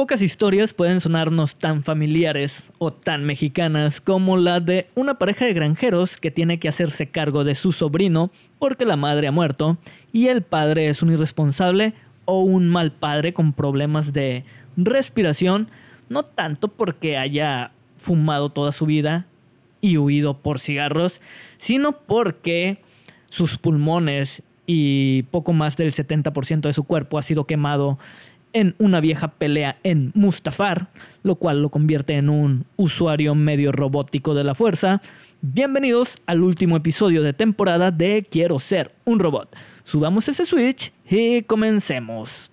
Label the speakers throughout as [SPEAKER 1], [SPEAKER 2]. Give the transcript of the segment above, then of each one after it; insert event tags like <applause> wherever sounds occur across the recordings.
[SPEAKER 1] Pocas historias pueden sonarnos tan familiares o tan mexicanas como la de una pareja de granjeros que tiene que hacerse cargo de su sobrino porque la madre ha muerto y el padre es un irresponsable o un mal padre con problemas de respiración, no tanto porque haya fumado toda su vida y huido por cigarros, sino porque sus pulmones y poco más del 70% de su cuerpo ha sido quemado en una vieja pelea en Mustafar, lo cual lo convierte en un usuario medio robótico de la fuerza. Bienvenidos al último episodio de temporada de Quiero ser un robot. Subamos ese switch y comencemos.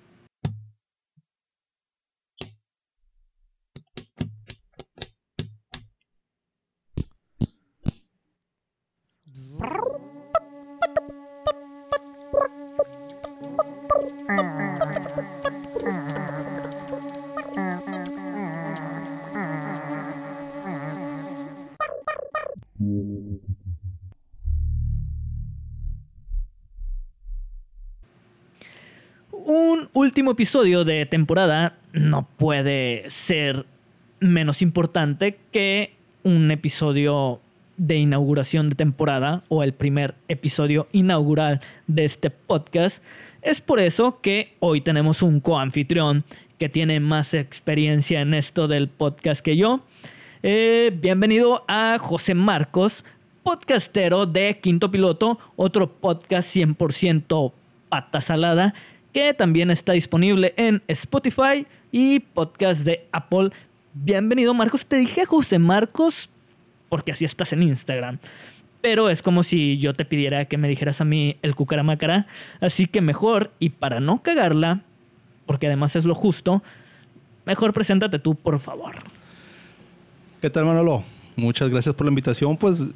[SPEAKER 1] Último episodio de temporada no puede ser menos importante que un episodio de inauguración de temporada o el primer episodio inaugural de este podcast. Es por eso que hoy tenemos un coanfitrión que tiene más experiencia en esto del podcast que yo. Eh, bienvenido a José Marcos, podcastero de Quinto Piloto, otro podcast 100% pata salada que también está disponible en Spotify y podcast de Apple. Bienvenido Marcos, te dije José Marcos porque así estás en Instagram. Pero es como si yo te pidiera que me dijeras a mí el cucaramácara. Así que mejor, y para no cagarla, porque además es lo justo, mejor preséntate tú, por favor.
[SPEAKER 2] ¿Qué tal, Manolo? Muchas gracias por la invitación. Pues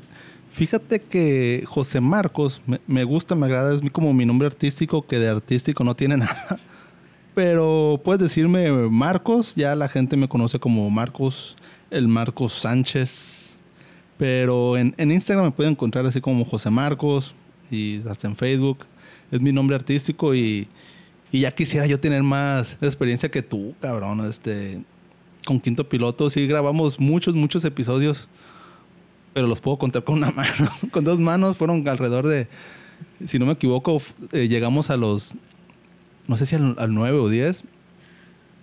[SPEAKER 2] fíjate que José Marcos me, gusta, me agrada, es como mi nombre artístico, que de artístico no tiene <laughs> nada. Pero puedes decirme Marcos, ya la gente me conoce como Marcos, el Marcos Sánchez pero en, Instagram me pueden encontrar así como José Marcos y hasta en Facebook. Es mi nombre artístico y, ya quisiera yo tener más experiencia que tú, cabrón. Este, con Quinto Piloto sí grabamos muchos, muchos episodios, pero los puedo contar con una <laughs> mano. con dos manos fueron alrededor de, si no me equivoco, eh, llegamos a los, no sé si al, al 9 o 10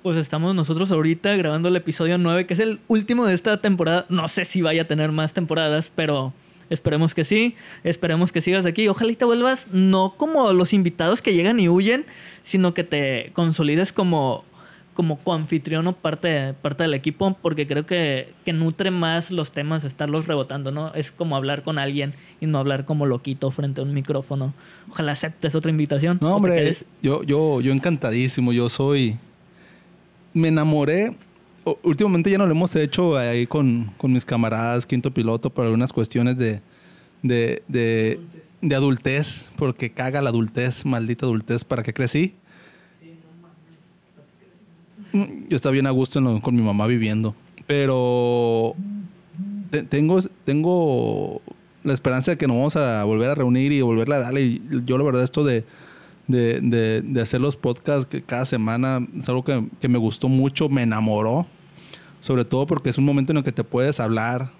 [SPEAKER 1] pues estamos nosotros ahorita grabando el episodio 9, que es el último de esta temporada. No sé si vaya a tener más temporadas, pero esperemos que sí. Esperemos que sigas aquí. Ojalá te vuelvas no como los invitados que llegan y huyen, sino que te consolides como como coanfitrión o parte, parte del equipo, porque creo que, que nutre más los temas estarlos rebotando, ¿no? Es como hablar con alguien y no hablar como loquito frente a un micrófono. Ojalá aceptes otra invitación.
[SPEAKER 2] No, hombre, yo, yo, yo encantadísimo. Yo soy me enamoré. Últimamente ya no lo hemos hecho ahí con, mis camaradas, quinto piloto, por algunas cuestiones de, de, de, adultez, porque caga la adultez, maldita adultez, ¿para qué crecí? Yo estaba bien a gusto con mi mamá viviendo, pero tengo, tengo la esperanza de que nos vamos a volver a reunir y volverle a darle. Yo la verdad esto de de, de, hacer los podcasts que cada semana es algo que, que, me gustó mucho, me enamoró. Sobre todo porque es un momento en el que te puedes hablar,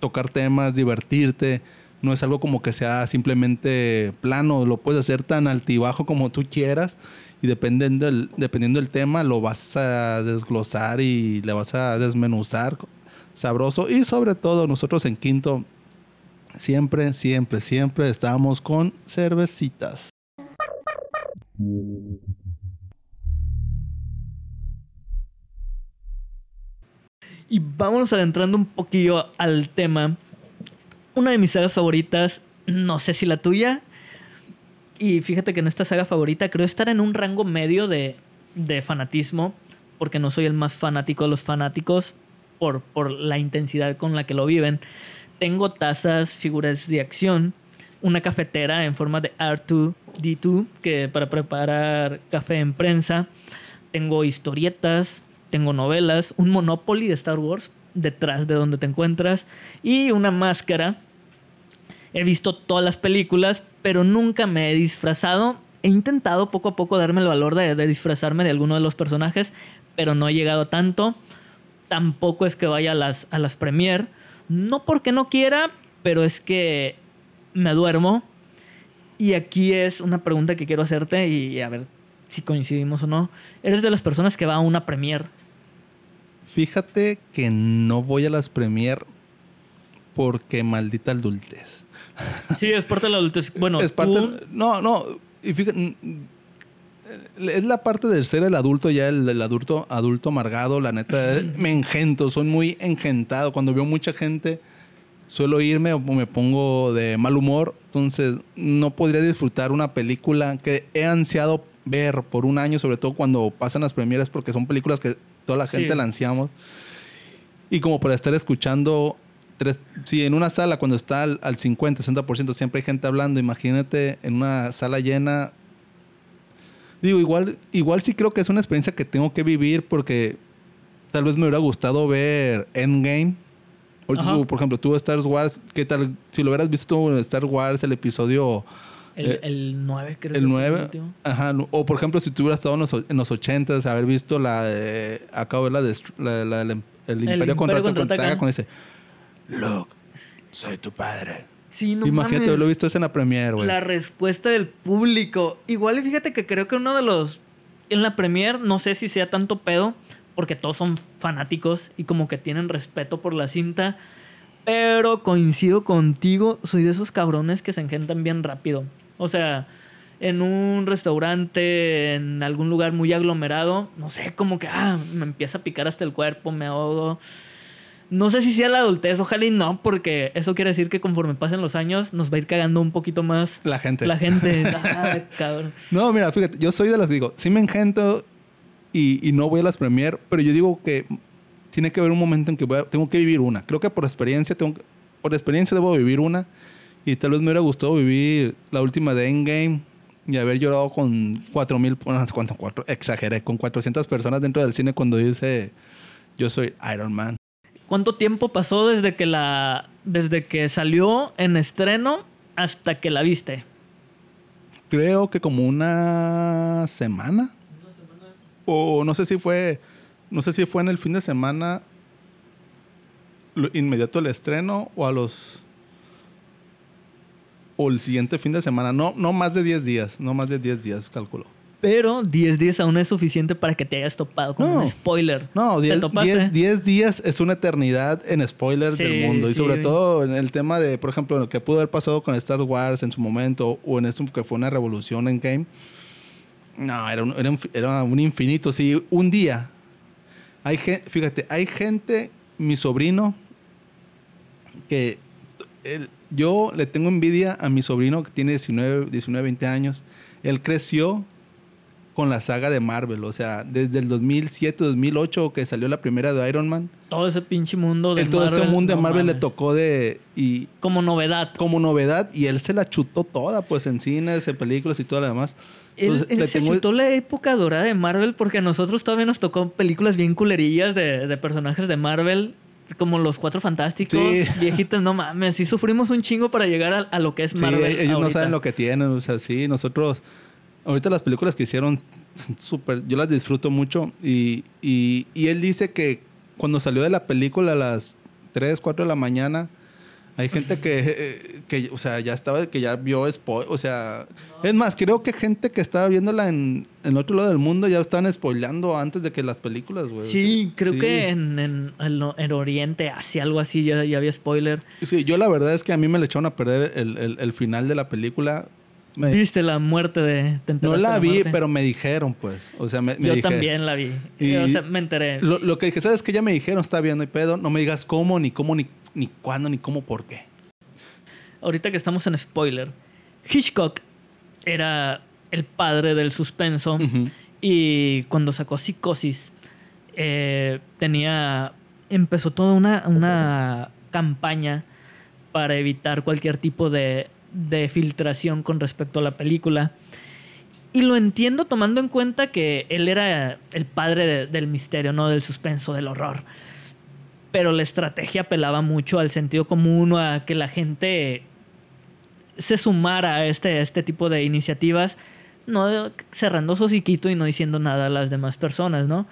[SPEAKER 2] tocar temas, divertirte. No es algo como que sea simplemente plano, lo puedes hacer tan altibajo como tú quieras y dependiendo del, dependiendo del tema lo vas a desglosar y le vas a desmenuzar sabroso. Y sobre todo nosotros en Quinto siempre, siempre, siempre estamos con cervecitas.
[SPEAKER 1] Y vámonos adentrando un poquillo al tema. Una de mis sagas favoritas, no sé si la tuya. Y fíjate que en esta saga favorita creo estar en un rango medio de, de fanatismo, porque no soy el más fanático de los fanáticos por, por la intensidad con la que lo viven. Tengo tazas, figuras de acción, una cafetera en forma de R2D2 que para preparar café en prensa. Tengo historietas, tengo novelas, un Monopoly de Star Wars detrás de donde te encuentras y una máscara. He visto todas las películas, pero nunca me he disfrazado he intentado poco a poco darme el valor de, disfrazarme de alguno de los personajes, pero no he llegado a tanto. Tampoco es que vaya a las, a las premier. No porque no quiera, pero es que me duermo. Y aquí es una pregunta que quiero hacerte y a ver si coincidimos o no. ¿Eres de las personas que va a una premier?
[SPEAKER 2] Fíjate que no voy a las premier porque maldita adultez.
[SPEAKER 1] Sí, es parte de la adultez. Bueno,
[SPEAKER 2] es parte.
[SPEAKER 1] tú-
[SPEAKER 2] No, no. Y fíjate. Es la parte del ser el adulto, ya el, el adulto, adulto amargado, la neta, eh, <laughs> me engento, soy muy engentado. Cuando veo mucha gente, suelo irme o me pongo de mal humor. Entonces, no podría disfrutar una película que he ansiado ver por un año, sobre todo cuando pasan las premieres, porque son películas que toda la gente
[SPEAKER 1] Sí.
[SPEAKER 2] la ansiamos. Y como para estar escuchando tres, si en una sala cuando está al, al 50, 60% siempre hay gente hablando, imagínate en una sala llena. Digo, igual, igual sí creo que es una experiencia que tengo que vivir porque tal vez me hubiera gustado ver Endgame. Tú, por ejemplo, tú Star Wars, ¿qué tal? Si lo hubieras visto en Star Wars, el episodio
[SPEAKER 1] el,
[SPEAKER 2] eh,
[SPEAKER 1] el 9 creo
[SPEAKER 2] el
[SPEAKER 1] es
[SPEAKER 2] 9.
[SPEAKER 1] último.
[SPEAKER 2] Ajá. O por ejemplo, si tú hubieras estado en los, en los 80, haber visto la de. Acabo de ver la de. La, la em- el Imperio
[SPEAKER 1] Imperio
[SPEAKER 2] contra
[SPEAKER 1] contraataca.
[SPEAKER 2] con ese. Luke, soy tu padre.
[SPEAKER 1] Sí, no
[SPEAKER 2] Imagínate
[SPEAKER 1] mames.
[SPEAKER 2] haberlo visto eso en la premiere, güey.
[SPEAKER 1] La respuesta del público. Igual y fíjate que creo que uno de los... En la premier no sé si sea tanto pedo, porque todos son fanáticos y como que tienen respeto por la cinta. Pero coincido contigo, soy de esos cabrones que se engentan bien rápido. O sea, en un restaurante, en algún lugar muy aglomerado, no sé, como que ah, me empieza a picar hasta el cuerpo, me ahogo. No sé si sea la adultez, ojalá y no, porque eso quiere decir que conforme pasen los años nos va a ir cagando un poquito más
[SPEAKER 2] La gente.
[SPEAKER 1] la gente. <laughs> Ah, cabrón.
[SPEAKER 2] No, mira, fíjate, yo soy de las digo, sí me engento y, y no voy a las premier, pero yo digo que tiene que haber un momento en que voy a- tengo que vivir una. Creo que por experiencia tengo por experiencia debo vivir una y tal vez me hubiera gustado vivir la última de Endgame y haber llorado con 4000, bueno, ¿cuánto? Cuatro, exageré, con 400 personas dentro del cine cuando dice yo soy Iron Man.
[SPEAKER 1] ¿Cuánto tiempo pasó desde que la desde que salió en estreno hasta que la viste?
[SPEAKER 2] Creo que como una semana. O no sé si fue. No sé si fue en el fin de semana. Inmediato el estreno. O a los. O el siguiente fin de semana. No, no más de 10 días. No más de 10 días, calculo.
[SPEAKER 1] Pero 10 días aún es suficiente para que te hayas topado con
[SPEAKER 2] No.
[SPEAKER 1] un spoiler.
[SPEAKER 2] No,
[SPEAKER 1] ¿Te
[SPEAKER 2] 10
[SPEAKER 1] topaste?
[SPEAKER 2] 10 10 días es una eternidad en spoilers
[SPEAKER 1] Sí,
[SPEAKER 2] del mundo. Y
[SPEAKER 1] sí.
[SPEAKER 2] sobre todo en el tema de, por ejemplo, lo que pudo haber pasado con Star Wars en su momento. O en eso que fue una revolución en game. No, era un, era un, era un infinito. Si un día. Hay gente, fíjate, hay gente, mi sobrino, que él- yo le tengo envidia a mi sobrino que tiene 19, 19, 20 años. Él creció con la saga de Marvel, o sea, desde el 2007, 2008 que salió la primera de Iron Man.
[SPEAKER 1] Todo ese pinche mundo de
[SPEAKER 2] todo ese mundo de
[SPEAKER 1] no
[SPEAKER 2] Marvel le tocó de y
[SPEAKER 1] como novedad.
[SPEAKER 2] como novedad y él se la chutó toda, pues en cines, en películas y todo lo demás. Entonces,
[SPEAKER 1] él se
[SPEAKER 2] tengo-
[SPEAKER 1] chutó la época dorada de Marvel porque a nosotros todavía nos tocó películas bien culerillas de, de personajes de Marvel, como los Cuatro Fantásticos,
[SPEAKER 2] Sí. <laughs>
[SPEAKER 1] viejitos, no mames, sí sufrimos un chingo para llegar a, a lo que es
[SPEAKER 2] Sí,
[SPEAKER 1] Marvel.
[SPEAKER 2] ellos no saben lo que tienen, o sea, sí, nosotros, ahorita las películas que hicieron, son súper, yo las disfruto mucho y, y, y él dice que cuando salió de la película a las 3, 4 de la mañana, hay gente que, <laughs> eh, que o sea, ya estaba, que ya vio spoil, o sea, es más, creo que gente que estaba viéndola en, en otro lado del mundo ya estaban spoileando antes de que las películas, güey. o
[SPEAKER 1] Sí,
[SPEAKER 2] sea,
[SPEAKER 1] creo
[SPEAKER 2] sí.
[SPEAKER 1] que en, en, en Oriente, Asia, algo así, ya, ya había spoiler.
[SPEAKER 2] Sí, yo la verdad es que a mí me le echaron a perder el, el- el final de la película. Me-
[SPEAKER 1] ¿Viste la muerte de... te
[SPEAKER 2] No la vi,
[SPEAKER 1] muerte?
[SPEAKER 2] pero me dijeron, pues. O sea, me, me
[SPEAKER 1] Yo
[SPEAKER 2] dije-
[SPEAKER 1] también la vi.
[SPEAKER 2] Y-
[SPEAKER 1] o sea, me enteré.
[SPEAKER 2] Lo, lo que dije, ¿sabes qué? Ya me dijeron, está bien, no hay pedo. No me digas cómo, ni cómo, ni, ni cuándo, ni cómo, por qué.
[SPEAKER 1] Ahorita que estamos en spoiler, Hitchcock era el padre del suspenso y cuando sacó Psicosis eh, tenía empezó toda una, una campaña para evitar cualquier tipo de, de filtración con respecto a la película. Y lo entiendo tomando en cuenta que él era el padre de- del misterio, no del suspenso, del horror. Pero la estrategia apelaba mucho al sentido común, a que la gente se sumara a este, este tipo de iniciativas no cerrando su hociquito y no diciendo nada a las demás personas, ¿no?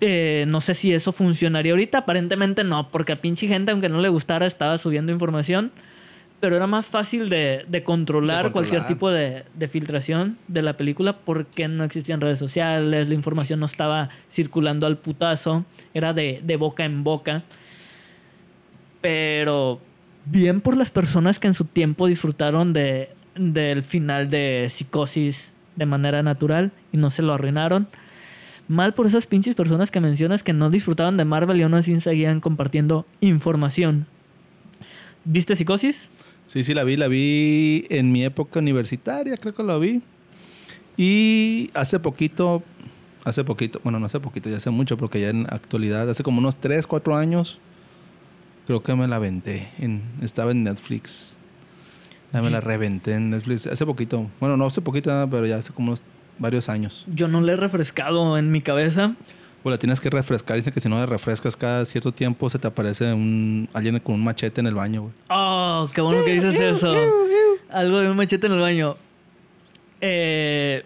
[SPEAKER 1] Eh, no sé si eso funcionaría ahorita. Aparentemente no, porque a pinche gente, aunque no le gustara, estaba subiendo información. Pero era más fácil de, de, controlar,
[SPEAKER 2] De controlar.
[SPEAKER 1] cualquier tipo de, de filtración de la película porque no existían redes sociales, la información no estaba circulando al putazo, era de, de boca en boca. Pero bien por las personas que en su tiempo disfrutaron de, del final de Psicosis de manera natural y no se lo arruinaron. Mal por esas pinches personas que mencionas que no disfrutaban de Marvel y aún así seguían compartiendo información. ¿Viste Psicosis?
[SPEAKER 2] Sí, sí, la vi, la vi en mi época universitaria, creo que la vi. Y hace poquito, hace poquito, bueno, no hace poquito, ya hace mucho, porque ya en actualidad, hace como unos 3, 4 años, creo que me la aventé. En, estaba en Netflix. Ya me la reventé en Netflix. Hace poquito, bueno, no hace poquito, pero ya hace como unos varios años.
[SPEAKER 1] Yo no le he refrescado en mi cabeza.
[SPEAKER 2] Pues la tienes que refrescar. Dicen que si no la refrescas cada cierto tiempo se te aparece un, alguien con un machete en el baño, güey.
[SPEAKER 1] Oh, qué bueno que dices eso. Algo de un machete en el baño. Eh,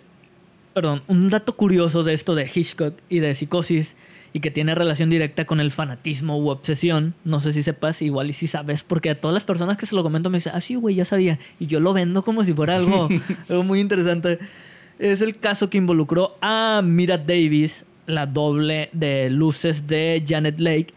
[SPEAKER 1] perdón, un dato curioso de esto de Hitchcock y de psicosis y que tiene relación directa con el fanatismo u obsesión. No sé si sepas, igual y si sabes, porque a todas las personas que se lo comento me dicen, ah, sí, güey, ya sabía. Y yo lo vendo como si fuera algo, <laughs> algo muy interesante. Es el caso que involucró a Mira Davis, la doble de luces de Janet Lake,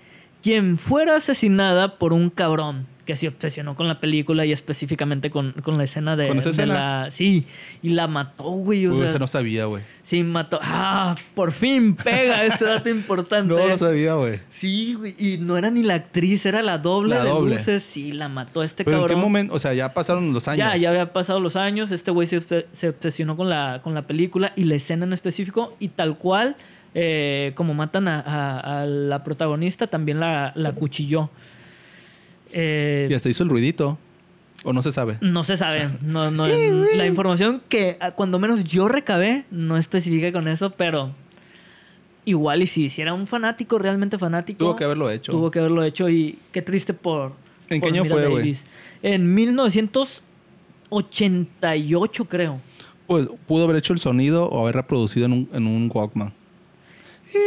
[SPEAKER 1] quien fuera asesinada por un cabrón que se obsesionó con la película y específicamente con, con la escena de,
[SPEAKER 2] ¿Con esa
[SPEAKER 1] de
[SPEAKER 2] escena?
[SPEAKER 1] la... Sí, y la mató, güey. O sea,
[SPEAKER 2] no sabía, güey.
[SPEAKER 1] Sí, mató. ¡Ah! Por fin pega este <laughs> dato importante.
[SPEAKER 2] No lo sabía, güey.
[SPEAKER 1] Sí, güey. Y no era ni la actriz, era la doble
[SPEAKER 2] La
[SPEAKER 1] de
[SPEAKER 2] doble.
[SPEAKER 1] luces. Sí, la mató este
[SPEAKER 2] Pero en
[SPEAKER 1] cabrón.
[SPEAKER 2] qué momento, o sea, ya pasaron los años.
[SPEAKER 1] Ya, ya había pasado los años. Este güey se, se obsesionó con la, con la película y la escena en específico. Y tal cual, eh, como matan a, a- a la protagonista, también la, la cuchilló. Eh,
[SPEAKER 2] Y hasta hizo el ruidito. O no se sabe.
[SPEAKER 1] no se sabe. No, no, <laughs> la información que ah, cuando menos yo recabé no especifica con eso, pero igual y si, si era un fanático, realmente fanático.
[SPEAKER 2] Tuvo que haberlo hecho.
[SPEAKER 1] Tuvo que haberlo hecho y qué triste por...
[SPEAKER 2] ¿En
[SPEAKER 1] por
[SPEAKER 2] qué año fue, güey?
[SPEAKER 1] Davis. En 1988, creo.
[SPEAKER 2] Pues pudo haber hecho el sonido o haber reproducido en un, en un Walkman.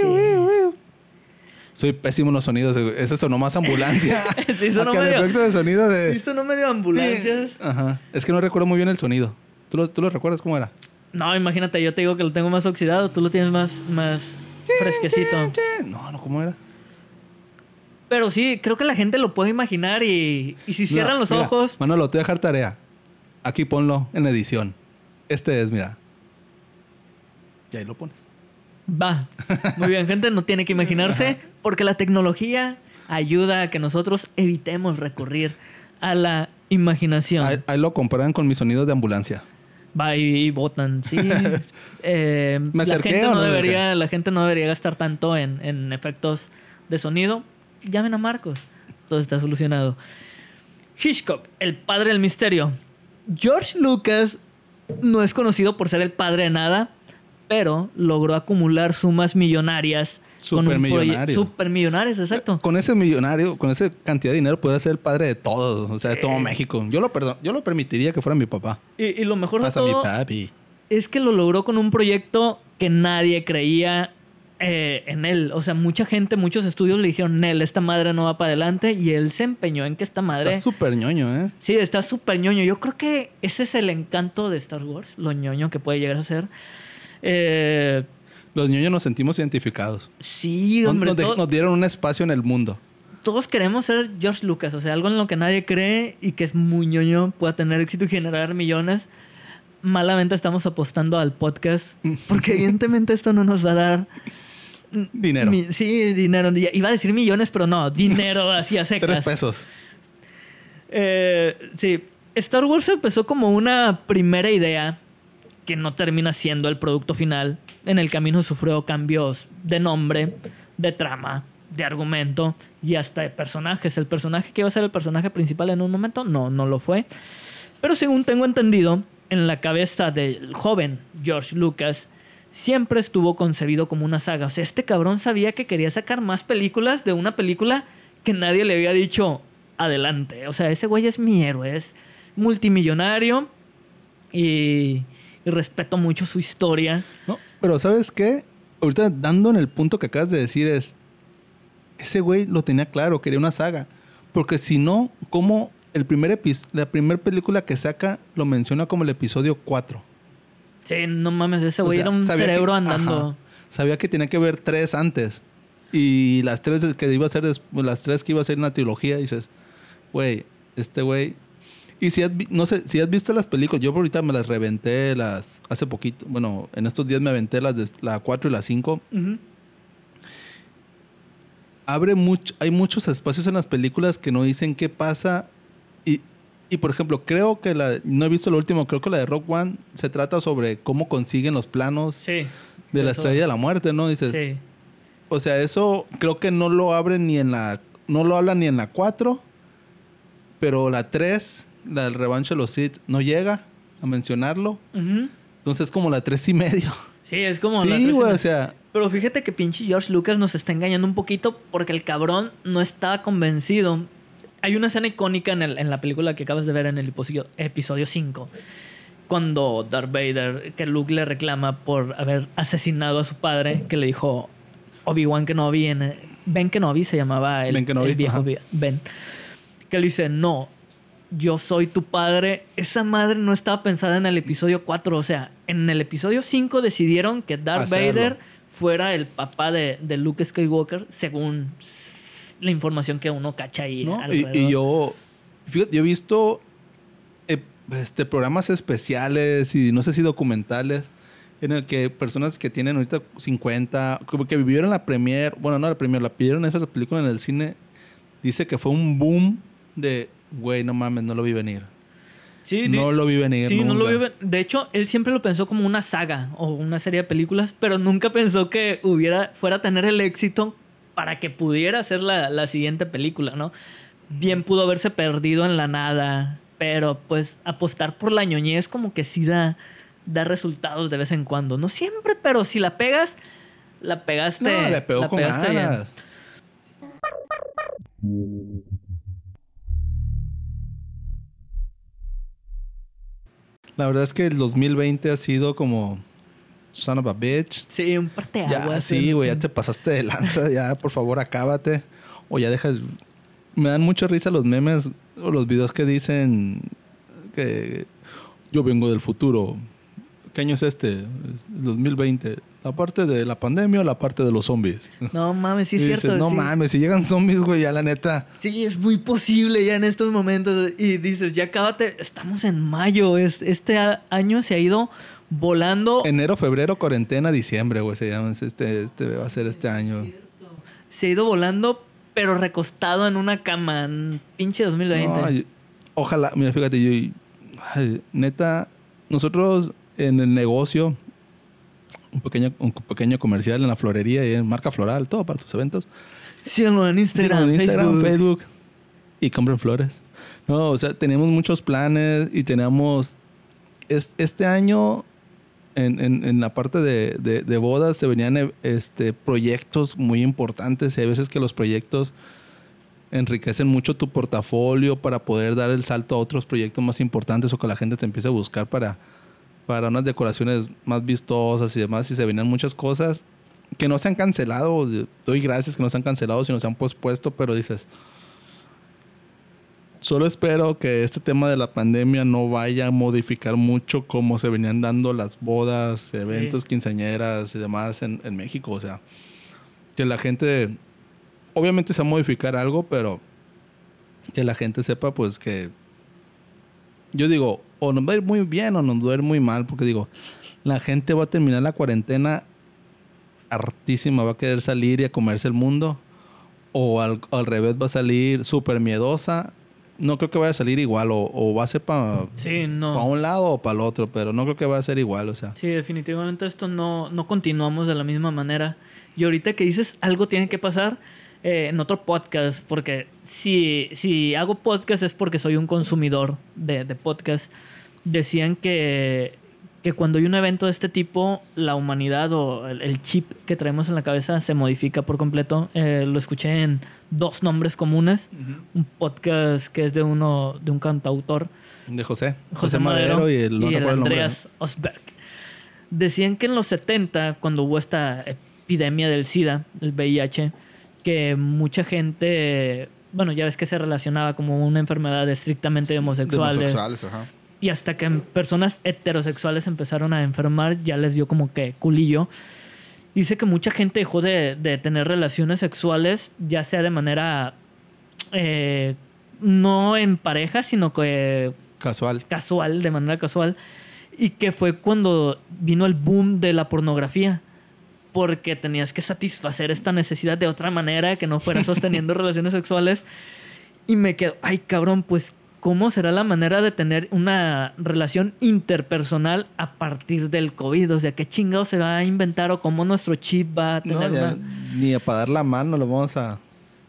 [SPEAKER 1] Sí.
[SPEAKER 2] Soy pésimo en los sonidos. güey. Ese sonó más ambulancia. <laughs>
[SPEAKER 1] Sí, sonó
[SPEAKER 2] Acá el
[SPEAKER 1] medio-
[SPEAKER 2] efecto de sonido de...
[SPEAKER 1] ¿Sí sonó medio ambulancias?
[SPEAKER 2] Ajá. Es que no recuerdo muy bien el sonido. ¿Tú lo, tú lo recuerdas cómo era?
[SPEAKER 1] No, imagínate, yo te digo que lo tengo más oxidado, tú lo tienes más, más fresquecito.
[SPEAKER 2] No, no, ¿cómo era?
[SPEAKER 1] Pero sí, creo que la gente lo puede imaginar y, y si cierran
[SPEAKER 2] Mira,
[SPEAKER 1] los
[SPEAKER 2] mira,
[SPEAKER 1] ojos...
[SPEAKER 2] Manolo, te voy a dejar tarea. Aquí ponlo en edición. Este es, mira. Y ahí lo pones.
[SPEAKER 1] Va. Muy bien, gente, no tiene que imaginarse porque la tecnología ayuda a que nosotros evitemos recurrir a la imaginación.
[SPEAKER 2] Ahí, ahí lo comparan con mi sonido de ambulancia.
[SPEAKER 1] Va y, y votan, sí. <laughs> Eh,
[SPEAKER 2] ¿Me
[SPEAKER 1] la,
[SPEAKER 2] acerqué
[SPEAKER 1] gente
[SPEAKER 2] o
[SPEAKER 1] no debería, la gente no debería gastar tanto en, en efectos de sonido. Llamen a Marcos. Todo está solucionado. Hitchcock, el padre del misterio. George Lucas no es conocido por ser el padre de nada, pero logró acumular sumas millonarias. con un proye-
[SPEAKER 2] Supermillonario.
[SPEAKER 1] Supermillonarias, exacto.
[SPEAKER 2] Con ese millonario, con esa cantidad de dinero, puede ser el padre de todos, o sea, de todo México. Yo lo, perdon, yo lo permitiría que fuera mi papá.
[SPEAKER 1] Y, y lo mejor de
[SPEAKER 2] Hasta mi papi.
[SPEAKER 1] es que lo logró con un proyecto que nadie creía eh, en él. O sea, mucha gente, muchos estudios le dijeron, Nel, esta madre no va para adelante. Y él se empeñó en que esta madre...
[SPEAKER 2] Está súper ñoño, ¿eh?
[SPEAKER 1] Sí, está súper ñoño. Yo creo que ese es el encanto de Star Wars, lo ñoño que puede llegar a ser. Eh,
[SPEAKER 2] Los ñoños nos sentimos identificados.
[SPEAKER 1] sí, hombre.
[SPEAKER 2] nos, dieron un espacio en el mundo.
[SPEAKER 1] todos queremos ser George Lucas. O sea, algo en lo que nadie cree y que es muy ñoño, pueda tener éxito y generar millones. Malamente estamos apostando al podcast porque evidentemente esto no nos va a dar
[SPEAKER 2] Dinero.
[SPEAKER 1] Mi- sí, dinero. Iba a decir millones, pero no, dinero <laughs> así a
[SPEAKER 2] Tres
[SPEAKER 1] secas.
[SPEAKER 2] pesos.
[SPEAKER 1] Eh, sí, Star Wars empezó como una primera idea que no termina siendo el producto final. En el camino sufrió cambios de nombre, de trama, de argumento y hasta de personajes. El personaje que iba a ser el personaje principal en un momento, no, no lo fue. Pero según tengo entendido, en la cabeza del joven George Lucas siempre estuvo concebido como una saga. O sea, este cabrón sabía que quería sacar más películas de una película que nadie le había dicho adelante. O sea, ese güey es mi héroe, es multimillonario y y respeto mucho su historia.
[SPEAKER 2] No, pero ¿sabes qué? Ahorita dando en el punto que acabas de decir es, ese güey lo tenía claro, quería una saga. Porque si no, ¿cómo el primer la primera película que saca lo menciona como el episodio 4?
[SPEAKER 1] Sí, no mames, ese güey era un cerebro andando.
[SPEAKER 2] sabía que tenía que ver tres antes. Y las tres que iba a ser las tres que iba a ser una trilogía, dices, güey, este güey. Y si has, no sé, si has visto las películas, yo ahorita me las reventé las hace poquito, bueno, en estos días me aventé las de la 4 y la 5. Abre mucho, hay muchos espacios en las películas que no dicen qué pasa. Y, y por ejemplo, creo que la, no he visto lo último, creo que la de Rock One se trata sobre cómo consiguen los planos de la estrella de la muerte, ¿no? Dices, sí. O sea, eso creo que no lo abren ni en la. No lo hablan ni en la 4. Pero la 3, la del revanche de los Sith, no llega a mencionarlo. Entonces es como la 3 y medio.
[SPEAKER 1] Sí, es como
[SPEAKER 2] la 3 güey, o sea.
[SPEAKER 1] Pero fíjate que pinche George Lucas nos está engañando un poquito porque el cabrón no estaba convencido. Hay una escena icónica en, el, en la película que acabas de ver en el episodio, episodio 5 cuando Darth Vader, que Luke le reclama por haber asesinado a su padre, que le dijo, Obi-Wan Kenobi en Ben Kenobi se llamaba el, el viejo Ben. Que le dice, no, yo soy tu padre. Esa madre no estaba pensada en el episodio 4. O sea, en el episodio 5 decidieron que Darth Vader fuera el papá de, Luke Skywalker, según la información que uno cacha ahí.
[SPEAKER 2] y, yo, fíjate, yo he visto eh, este, programas especiales y no sé si documentales en el que personas que tienen ahorita 50, como que vivieron la premier, bueno, no la premier, la pidieron esa película en el cine, dice que fue un boom de, güey, no mames, no lo vi venir. Sí, no lo vi venir.
[SPEAKER 1] Sí, no lo vi De hecho, él siempre lo pensó como una saga o una serie de películas, pero nunca pensó que hubiera, fuera a tener el éxito para que pudiera hacer la, la siguiente película, ¿no? Bien pudo haberse perdido en la nada, pero pues apostar por la ñoñez como que sí da da resultados de vez en cuando. No siempre, pero si la pegas, la pegaste.
[SPEAKER 2] No, le pegó con ganas. La verdad es que el 2020 ha sido como son of a bitch.
[SPEAKER 1] Sí, un parte de
[SPEAKER 2] Ya, sí, güey, ya te pasaste de lanza. ya, por favor, acábate. O ya dejas. Me dan mucha risa los memes o los videos que dicen que yo vengo del futuro ¿Qué año es este? 2020. ¿La parte de la pandemia o la parte de los zombies?
[SPEAKER 1] No mames, sí es cierto.
[SPEAKER 2] no mames, si llegan zombies, güey, ya la neta.
[SPEAKER 1] Sí, es muy posible ya en estos momentos. Y dices, ya cábate, estamos en mayo. Este año se ha ido volando.
[SPEAKER 2] Enero, febrero, cuarentena, diciembre, güey, se llama. Este, este va a ser este año.
[SPEAKER 1] Se ha ido volando, pero recostado en una cama. pinche 2020.
[SPEAKER 2] ojalá, mira, fíjate, yo. neta, nosotros en el negocio, un pequeño, un pequeño comercial en la florería y en marca floral, todo para tus eventos.
[SPEAKER 1] Síganlo en Instagram,
[SPEAKER 2] en Instagram Facebook. y compren flores. No, o sea, tenemos muchos planes y tenemos este año en, en, en, la parte de, de, de, bodas se venían este, proyectos muy importantes y hay veces que los proyectos enriquecen mucho tu portafolio para poder dar el salto a otros proyectos más importantes o que la gente te empiece a buscar para, para unas decoraciones más vistosas y demás, y se venían muchas cosas que no se han cancelado. Doy gracias que no se han cancelado, sino se han pospuesto, pero dices, solo espero que este tema de la pandemia no vaya a modificar mucho cómo se venían dando las bodas, eventos, quinceañeras y demás en, en México. O sea, que la gente, obviamente se va a modificar algo, pero que la gente sepa pues que yo digo, o nos va a ir muy bien o nos va a ir muy mal, porque digo, la gente va a terminar la cuarentena hartísima, va a querer salir y a comerse el mundo, o al, revés va a salir súper miedosa. No creo que vaya a salir igual, o, va a ser para
[SPEAKER 1] no.
[SPEAKER 2] un lado o para el otro, pero no creo que vaya a ser igual, o sea.
[SPEAKER 1] Sí, definitivamente esto no, no continuamos de la misma manera. Y ahorita que dices algo tiene que pasar, eh, en otro podcast, porque si, si hago podcast es porque soy un consumidor de, de podcast. Decían que, que cuando hay un evento de este tipo, la humanidad o el, chip que traemos en la cabeza se modifica por completo. Eh, lo escuché en dos nombres comunes. Un podcast que es de uno de un cantautor.
[SPEAKER 2] De José. José, Madero, y el,
[SPEAKER 1] y el Andreas Osberg Decían que en los 70, cuando hubo esta epidemia del SIDA, el VIH, que mucha gente, bueno, ya ves que se relacionaba como una enfermedad estrictamente de homosexuales.
[SPEAKER 2] De homosexuales, ajá.
[SPEAKER 1] Y hasta que personas heterosexuales empezaron a enfermar, ya les dio como que culillo. Dice que mucha gente dejó de, de tener relaciones sexuales, ya sea de manera eh, no en pareja, sino que
[SPEAKER 2] Casual.
[SPEAKER 1] casual, de manera casual. Y que fue cuando vino el boom de la pornografía. Porque tenías que satisfacer esta necesidad de otra manera que no fuera sosteniendo <laughs> relaciones sexuales. Y me quedo, ay cabrón, pues ¿cómo será la manera de tener una relación interpersonal a partir del COVID? O sea, ¿qué chingado se va a inventar o cómo nuestro chip va a tener
[SPEAKER 2] No, ya
[SPEAKER 1] una-
[SPEAKER 2] ni a para dar la mano lo vamos a...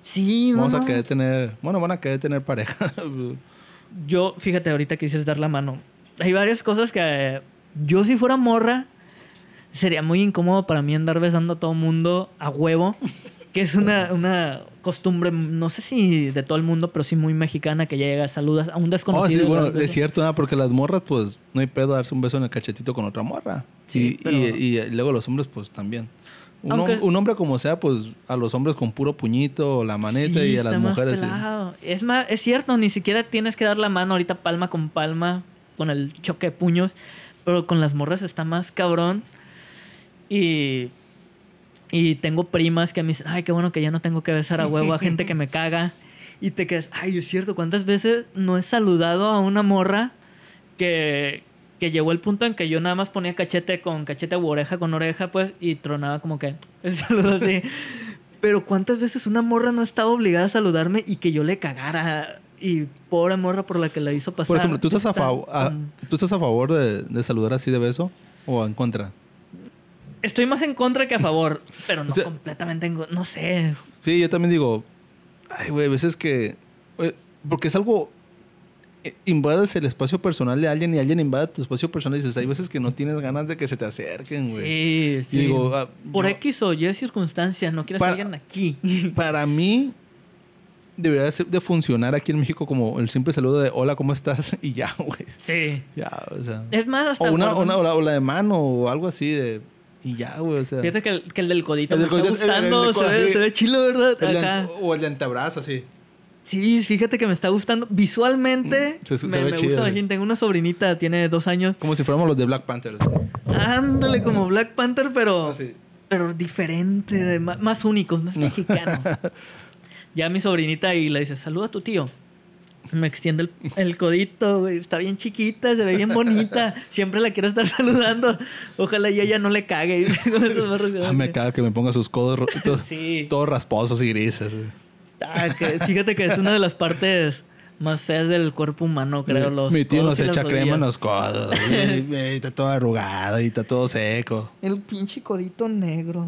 [SPEAKER 1] Sí, no,
[SPEAKER 2] Vamos a
[SPEAKER 1] no.
[SPEAKER 2] querer tener... Bueno, van a querer tener pareja. <laughs>
[SPEAKER 1] Yo, fíjate, ahorita que dices dar la mano. Hay varias cosas que eh, yo si fuera morra, sería muy incómodo para mí andar besando a todo mundo a huevo. Que es una, una costumbre, no sé si de todo el mundo, pero sí muy mexicana, que llega, saludas a un
[SPEAKER 2] Oh,
[SPEAKER 1] desconocido.
[SPEAKER 2] sí, bueno, es cierto, ¿no? porque las morras, pues, no hay pedo darse un beso en el cachetito con otra morra.
[SPEAKER 1] Sí,
[SPEAKER 2] y,
[SPEAKER 1] pero-
[SPEAKER 2] y- y luego los hombres, pues, también. Un,
[SPEAKER 1] Aunque-
[SPEAKER 2] hom- un hombre como sea, pues, a los hombres con puro puñito, la maneta,
[SPEAKER 1] Sí,
[SPEAKER 2] y a las
[SPEAKER 1] más
[SPEAKER 2] mujeres... sí.
[SPEAKER 1] Es, más, es cierto, ni siquiera tienes que dar la mano ahorita palma con palma, con el choque de puños, pero con las morras está más cabrón. Y, y tengo primas que me dicen, ay, qué bueno que ya no tengo que besar a huevo a gente que me caga. Y te quedas, ay, es cierto, ¿cuántas veces no he saludado a una morra que, que llegó el punto en que yo nada más ponía cachete con cachete u oreja con oreja, pues, y tronaba como que <laughs> el saludo así. Pero ¿cuántas veces una morra no estaba obligada a saludarme y que yo le cagara? Y pobre morra por la que la hizo pasar.
[SPEAKER 2] Por ejemplo, ¿tú estás a,
[SPEAKER 1] con-
[SPEAKER 2] ¿tú estás a favor de, de saludar así de beso o en contra?
[SPEAKER 1] Estoy más en contra que a favor, <laughs> pero no
[SPEAKER 2] O sea-
[SPEAKER 1] completamente en... No sé.
[SPEAKER 2] Sí, yo también digo, ay, güey, a veces que... eh, Porque es algo... eh, Invades el espacio personal de alguien y alguien invade tu espacio personal y dices, hay veces que no tienes ganas de que se te acerquen, güey.
[SPEAKER 1] Sí,
[SPEAKER 2] Y
[SPEAKER 1] sí.
[SPEAKER 2] digo, ah,
[SPEAKER 1] Por X o Y circunstancias, no quieres
[SPEAKER 2] Para-
[SPEAKER 1] que alguien aquí. <laughs>
[SPEAKER 2] Para mí, debería de funcionar aquí en México como el simple saludo de hola, ¿cómo estás? <laughs> Y ya, güey.
[SPEAKER 1] sí.
[SPEAKER 2] Ya, o sea.
[SPEAKER 1] Es más, hasta...
[SPEAKER 2] O una, una, o la, o la de mano o algo así de. Y ya, güey, o sea.
[SPEAKER 1] Fíjate que el, que el del codito
[SPEAKER 2] El
[SPEAKER 1] me está
[SPEAKER 2] el- el
[SPEAKER 1] gustando. se, ve, se ve chilo, ¿verdad?
[SPEAKER 2] De- o el de antebrazo, así.
[SPEAKER 1] Sí, fíjate que me está gustando. Visualmente,
[SPEAKER 2] Mm, se- se
[SPEAKER 1] me,
[SPEAKER 2] ve
[SPEAKER 1] me
[SPEAKER 2] chido,
[SPEAKER 1] gusta. Tengo una sobrinita, tiene dos años.
[SPEAKER 2] Como si fuéramos los de Black Panther.
[SPEAKER 1] Ándale, como Black Panther, pero,
[SPEAKER 2] Así.
[SPEAKER 1] pero diferente, ma- más únicos, más <laughs> mexicanos. ya mi sobrinita y le dice, saluda a tu tío. Me extiende el, el codito, güey. Está bien chiquita, se ve bien bonita. Siempre la quiero estar <laughs> saludando. Ojalá y ella no le cague.
[SPEAKER 2] Ah, me caga que me ponga sus codos ro- todo- <laughs>
[SPEAKER 1] Sí.
[SPEAKER 2] todos rasposos y grises. eh.
[SPEAKER 1] Ah, que- fíjate que es una de las partes más feas del cuerpo humano, creo. Los
[SPEAKER 2] Mi tío nos echa crema en los codos. y, y <laughs> está todo arrugado y está todo seco.
[SPEAKER 1] El pinche codito negro.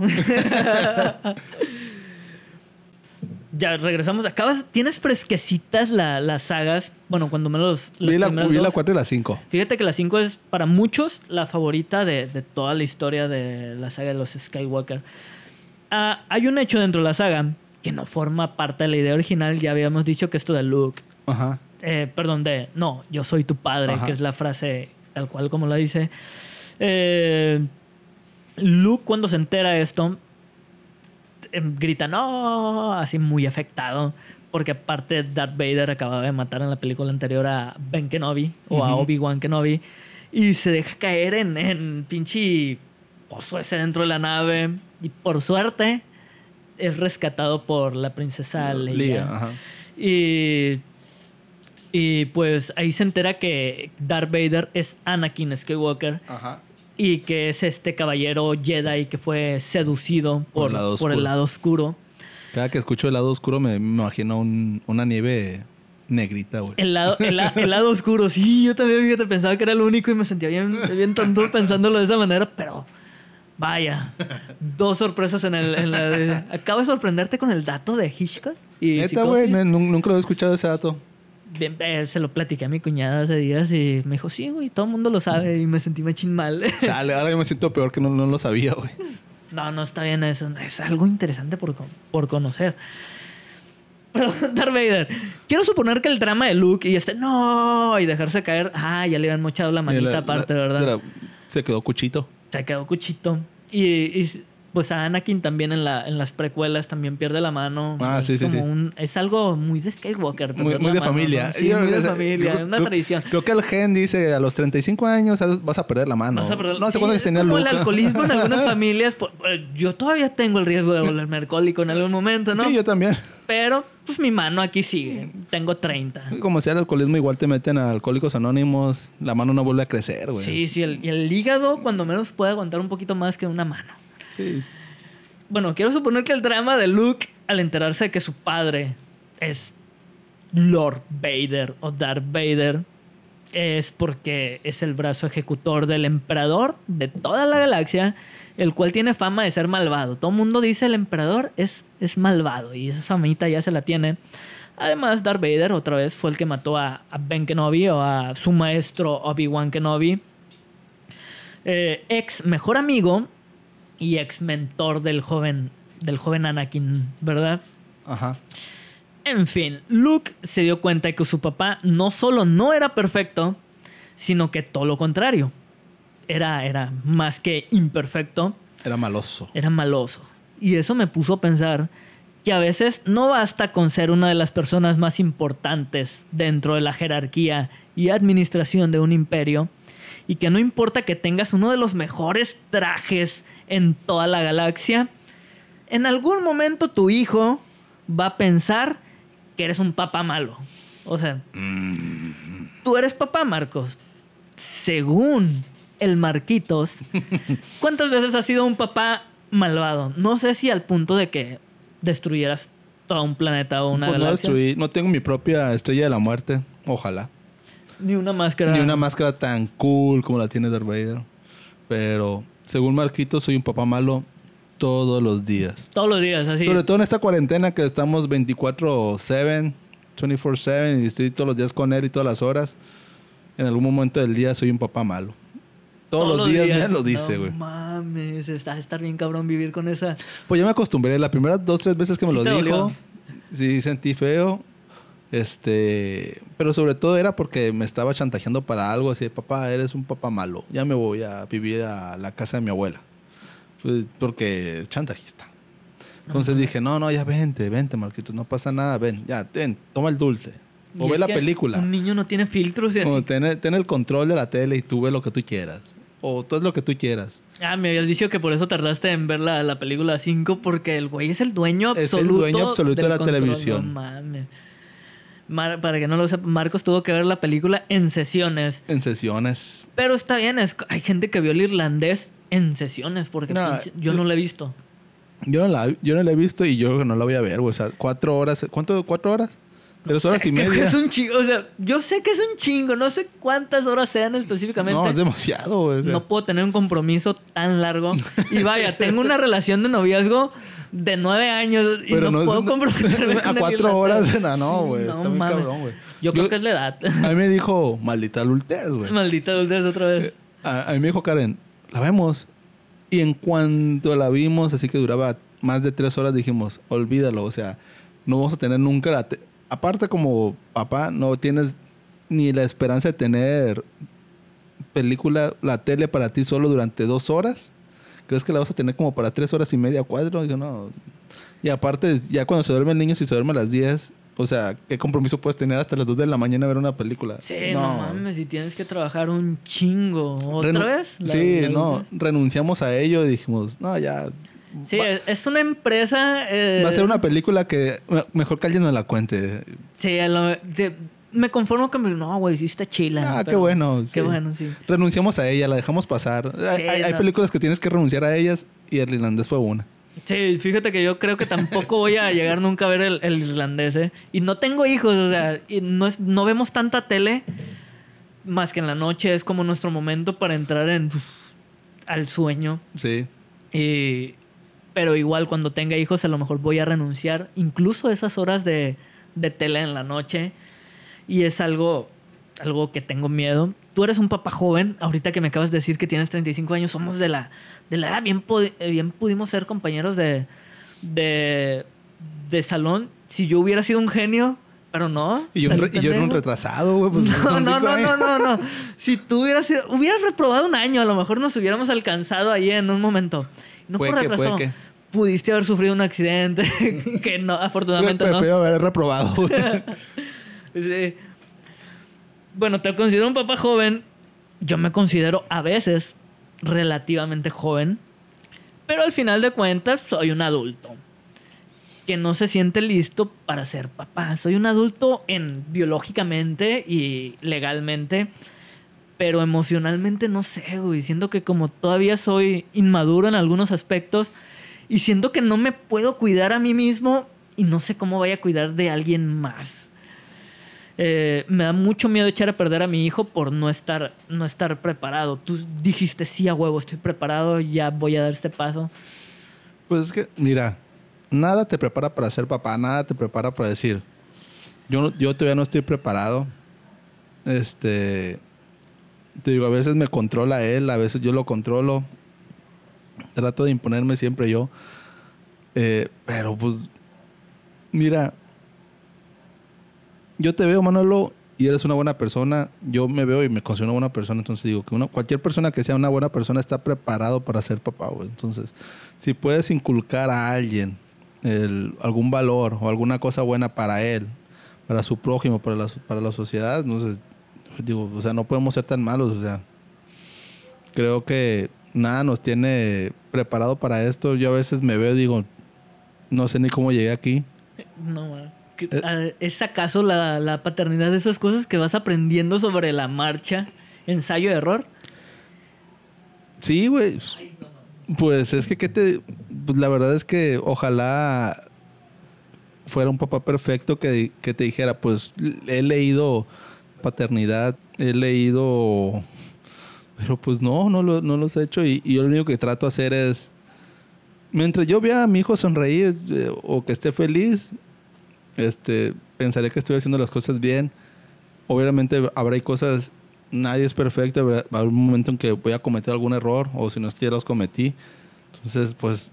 [SPEAKER 1] Ya, regresamos. Acabas, tienes fresquecitas la- las sagas. Bueno, cuando me los. las
[SPEAKER 2] Vi la, vi la
[SPEAKER 1] dos.
[SPEAKER 2] 4 y la 5.
[SPEAKER 1] Fíjate que la 5 es para muchos la favorita de, de toda la historia de la saga de los Skywalker. Ah, hay un hecho dentro de la saga que no forma parte de la idea original. Ya habíamos dicho que esto de Luke
[SPEAKER 2] Ajá.
[SPEAKER 1] eh, perdón, de no, yo soy tu padre,
[SPEAKER 2] Ajá.
[SPEAKER 1] que es la frase tal cual como la dice. Eh, Luke, cuando se entera de esto, grita no, así muy afectado, porque aparte Darth Vader acababa de matar en la película anterior a Ben Kenobi o a. Obi-Wan Kenobi y se deja caer en, en pinche pozo ese dentro de la nave y por suerte es rescatado por la princesa Leia.
[SPEAKER 2] Leia, ajá.
[SPEAKER 1] Y, y pues ahí se entera que Darth Vader es Anakin Skywalker
[SPEAKER 2] Ajá.
[SPEAKER 1] Y que es este caballero Jedi que fue seducido
[SPEAKER 2] Por
[SPEAKER 1] por,
[SPEAKER 2] el lado
[SPEAKER 1] por el
[SPEAKER 2] oscuro.
[SPEAKER 1] lado oscuro.
[SPEAKER 2] Cada que escucho el lado oscuro me, me imagino un- una nieve negrita, güey.
[SPEAKER 1] El lado, el, la- el lado oscuro, sí, yo también fíjate, pensaba que era el único y me sentía bien, bien tonto pensándolo de esa manera, pero vaya, dos sorpresas en, el, en la de... Acabo de sorprenderte con el dato de Hitchcock. Y
[SPEAKER 2] Neta, güey, nunca lo he escuchado ese dato.
[SPEAKER 1] Bien, eh, se lo platiqué a mi cuñada hace días y me dijo, sí, güey, todo el mundo lo sabe y me sentí machín mal. <laughs>
[SPEAKER 2] Chale, ahora yo me siento peor que no, no lo sabía, güey.
[SPEAKER 1] no, no está bien eso. Es algo interesante por, por conocer. Pero, <laughs> Darth Vader, quiero suponer que el drama de Luke y este, no, y dejarse caer, ah, ya le habían mochado la manita
[SPEAKER 2] La-
[SPEAKER 1] aparte,
[SPEAKER 2] la-
[SPEAKER 1] ¿verdad?
[SPEAKER 2] se la- Se quedó cuchito.
[SPEAKER 1] Se quedó cuchito. Y, y, pues a Anakin también en, la, en las precuelas también pierde la mano.
[SPEAKER 2] Ah,
[SPEAKER 1] es
[SPEAKER 2] sí, sí, sí.
[SPEAKER 1] un- es algo muy de Skywalker.
[SPEAKER 2] Muy, de
[SPEAKER 1] mano,
[SPEAKER 2] familia.
[SPEAKER 1] ¿no? Sí,
[SPEAKER 2] Yo-
[SPEAKER 1] muy de familia.
[SPEAKER 2] creo-
[SPEAKER 1] una
[SPEAKER 2] creo-
[SPEAKER 1] tradición.
[SPEAKER 2] Creo que el gen dice a los 35 años vas a perder la mano.
[SPEAKER 1] Vas a perder-
[SPEAKER 2] no sé
[SPEAKER 1] Sí,
[SPEAKER 2] cuántos
[SPEAKER 1] es
[SPEAKER 2] tenía
[SPEAKER 1] como el alcoholismo en algunas <laughs> familias. por- eh, yo todavía tengo el riesgo de volverme alcohólico en algún momento, ¿no?
[SPEAKER 2] Sí, yo también.
[SPEAKER 1] Pero, pues mi mano aquí sigue. Tengo 30.
[SPEAKER 2] Como sea el alcoholismo, igual te meten a alcohólicos anónimos, la mano no vuelve a crecer, güey.
[SPEAKER 1] Sí, sí. El, y el hígado, cuando menos, puede aguantar un poquito más que una mano.
[SPEAKER 2] Sí.
[SPEAKER 1] Bueno, quiero suponer que el drama de Luke al enterarse de que su padre es Lord Vader o Darth Vader es porque es el brazo ejecutor del emperador de toda la galaxia, el cual tiene fama de ser malvado. Todo el mundo dice el emperador es, es malvado y esa famita ya se la tiene. Además, Darth Vader otra vez fue el que mató a, Ben Kenobi o a su maestro Obi-Wan Kenobi. Eh, ex mejor amigo y ex mentor del joven, del joven Anakin, ¿verdad?
[SPEAKER 2] Ajá.
[SPEAKER 1] En fin, Luke se dio cuenta de que su papá no solo no era perfecto, sino que todo lo contrario. Era, era más que imperfecto,
[SPEAKER 2] Era maloso.
[SPEAKER 1] era maloso. Y eso me puso a pensar que a veces no basta con ser una de las personas más importantes dentro de la jerarquía y administración de un imperio, y que no importa que tengas uno de los mejores trajes en toda la galaxia, en algún momento tu hijo va a pensar que eres un papá malo. O sea, tú eres papá, Marcos. Según el Marquitos, <laughs> ¿cuántas veces has sido un papá malvado? No sé si al punto de que destruyeras todo un planeta o una
[SPEAKER 2] Pues no
[SPEAKER 1] galaxia.
[SPEAKER 2] destruí, no tengo mi propia estrella de la muerte. Ojalá.
[SPEAKER 1] Ni una máscara.
[SPEAKER 2] Ni una máscara tan cool como la tiene Darth Vader. Pero según Marquito, soy un papá malo todos los días.
[SPEAKER 1] Todos los días, así.
[SPEAKER 2] Sobre todo en esta cuarentena que estamos 24-7, 24-7 y estoy todos los días con él y todas las horas. En algún momento del día soy un papá malo. Todos, los días, me lo dice,
[SPEAKER 1] No
[SPEAKER 2] güey.
[SPEAKER 1] mames, está estar bien cabrón vivir con esa.
[SPEAKER 2] Pues ya me acostumbré. Las primeras dos, tres veces que me
[SPEAKER 1] Sí
[SPEAKER 2] lo dijo,
[SPEAKER 1] dolió.
[SPEAKER 2] sí sentí feo. Este, pero sobre todo era porque me estaba chantajeando para algo así, papá, eres un papá malo, ya me voy a vivir a la casa de mi abuela. Pues, porque chantajista. Entonces dije, no, no, ya vente, vente, Marquitos, no pasa nada, ven, ya, ten, toma el dulce. O ve la película.
[SPEAKER 1] Un niño no tiene filtros y así.
[SPEAKER 2] O ten, ten el control de la tele y tú ve lo que tú quieras. O todo es lo que tú quieras.
[SPEAKER 1] Ah, me habías dicho que por eso tardaste en ver la, la película 5 porque el güey es el dueño
[SPEAKER 2] Es el
[SPEAKER 1] absoluto.
[SPEAKER 2] dueño absoluto de la
[SPEAKER 1] control.
[SPEAKER 2] televisión.
[SPEAKER 1] No mames. Mar- para que no lo sepa, Marcos tuvo que ver la película en sesiones.
[SPEAKER 2] En sesiones.
[SPEAKER 1] Pero está bien, es- hay gente que vio el irlandés en sesiones porque pinche- yo no lo he visto.
[SPEAKER 2] Yo no, la, yo no la he visto y yo creo que no la voy a ver, güey. O sea, cuatro horas. ¿Cuánto? ¿Cuatro horas? Tres horas y <laughs> media.
[SPEAKER 1] Es un chingo, o sea, yo sé que es un chingo, no sé cuántas horas sean específicamente.
[SPEAKER 2] No, es demasiado, güey. o sea.
[SPEAKER 1] no puedo tener un compromiso tan largo. Y vaya, tengo una <laughs> relación de noviazgo de nueve años y
[SPEAKER 2] Pero
[SPEAKER 1] no, puedo comprometerme <laughs>
[SPEAKER 2] a
[SPEAKER 1] con
[SPEAKER 2] cuatro horas, <laughs> no, no, güey, está muy cabrón, güey.
[SPEAKER 1] Yo, creo que es la edad.
[SPEAKER 2] A mí me dijo, maldita adultez, güey.
[SPEAKER 1] Maldita adultez otra vez.
[SPEAKER 2] A, a mí me dijo Karen, la vemos. Y en cuanto la vimos, así que duraba más de tres horas, dijimos, olvídalo. O sea, no vamos a tener nunca la... te- Aparte como papá, no tienes ni la esperanza de tener película, la tele para ti solo durante dos horas. ¿Crees que la vas a tener como para tres horas y media, cuatro? Digo, no. Y aparte, ya cuando se duerme el niño, si se duerme a las 10, o sea, ¿qué compromiso puedes tener hasta las 2 de la mañana a ver una película?
[SPEAKER 1] Sí, no, mames, si tienes que trabajar un chingo. ¿Otra
[SPEAKER 2] Renu-
[SPEAKER 1] vez? La-
[SPEAKER 2] sí,
[SPEAKER 1] la
[SPEAKER 2] no, renunciamos a ello y dijimos, no, ya.
[SPEAKER 1] Sí,
[SPEAKER 2] va,
[SPEAKER 1] es una empresa. eh,
[SPEAKER 2] va a ser una película que me- mejor que alguien nos la cuente.
[SPEAKER 1] Sí, a lo- de- me conformo con. No, güey, sí está chila.
[SPEAKER 2] Ah, qué bueno.
[SPEAKER 1] Qué
[SPEAKER 2] sí.
[SPEAKER 1] bueno, sí.
[SPEAKER 2] Renunciamos a ella, la dejamos pasar. Hay,
[SPEAKER 1] Sí,
[SPEAKER 2] hay- hay
[SPEAKER 1] no.
[SPEAKER 2] películas que tienes que renunciar a ellas y el irlandés fue una.
[SPEAKER 1] Sí, fíjate que yo creo que tampoco voy a llegar nunca a ver el, el irlandés, ¿eh? Y no tengo hijos, o sea, y no, es, no vemos tanta tele más que en la noche. Es como nuestro momento para entrar en uf, al sueño.
[SPEAKER 2] Sí.
[SPEAKER 1] Y- pero igual cuando tenga hijos a lo mejor voy a renunciar incluso a esas horas de, de tele en la noche. Y es algo, algo que tengo miedo. Tú eres un papá joven, ahorita que me acabas de decir que tienes 35 años, somos de la, de la edad, bien, bien pudimos ser compañeros de, de, de salón. Si yo hubiera sido un genio, Pero no.
[SPEAKER 2] Y yo, y yo era un retrasado, güey. Pues, <laughs>
[SPEAKER 1] No, no, no, no, no, no. Si tú hubieras sido, hubieras reprobado un año, a lo mejor nos hubiéramos alcanzado ahí en un momento. No por
[SPEAKER 2] que,
[SPEAKER 1] retraso.
[SPEAKER 2] que.
[SPEAKER 1] Pudiste haber sufrido un accidente <laughs> que no, afortunadamente no.
[SPEAKER 2] Prefiero haber reprobado, güey. <laughs>
[SPEAKER 1] Bueno, te considero un papá joven. Yo me considero a veces relativamente joven. Pero al final de cuentas soy un adulto. Que no se siente listo para ser papá. Soy un adulto en biológicamente y legalmente. Pero emocionalmente no sé, güey. Siento que como todavía soy inmaduro en algunos aspectos. Y siento que no me puedo cuidar a mí mismo. Y no sé cómo vaya a cuidar de alguien más. Eh, me da mucho miedo echar a perder a mi hijo por no estar, no estar preparado. Tú dijiste, sí, a huevo, estoy preparado, ya voy a dar este paso.
[SPEAKER 2] Pues es que, mira, nada te prepara para ser papá, nada te prepara para decir, yo, yo todavía no estoy preparado. Este, te digo, a veces me controla él, a veces yo lo controlo. Trato de imponerme siempre yo. Eh, pero pues, mira, yo te veo, Manolo, y eres una buena persona. Yo me veo y me considero una buena persona. Entonces digo que uno, cualquier persona que sea una buena persona está preparado para ser papá, güey. Entonces, si puedes inculcar a alguien algún valor o alguna cosa buena para él, para su prójimo, para la, para la sociedad, entonces, digo, o sea, no podemos ser tan malos. O sea, creo que nada nos tiene preparado para esto. Yo a veces me veo y digo, no sé ni cómo llegué aquí.
[SPEAKER 1] No, ma. ¿Qué-
[SPEAKER 2] Eh.
[SPEAKER 1] ah, ¿Es acaso la, la paternidad de esas cosas que vas aprendiendo sobre la marcha? Ensayo-error.
[SPEAKER 2] Sí, güey. Pues es que, ¿qué te...? Pues la verdad es que ojalá fuera un papá perfecto que, que te dijera, pues he leído paternidad, he leído... Pero pues no, no, lo, no los he hecho y, y yo lo único que trato de hacer es... Mientras yo vea a mi hijo sonreír eh, o que esté feliz, este, pensaré que estoy haciendo las cosas bien. Obviamente habrá cosas, nadie es perfecto, habrá, haber un momento en que voy a cometer algún error o si no es que ya los cometí. Entonces, pues,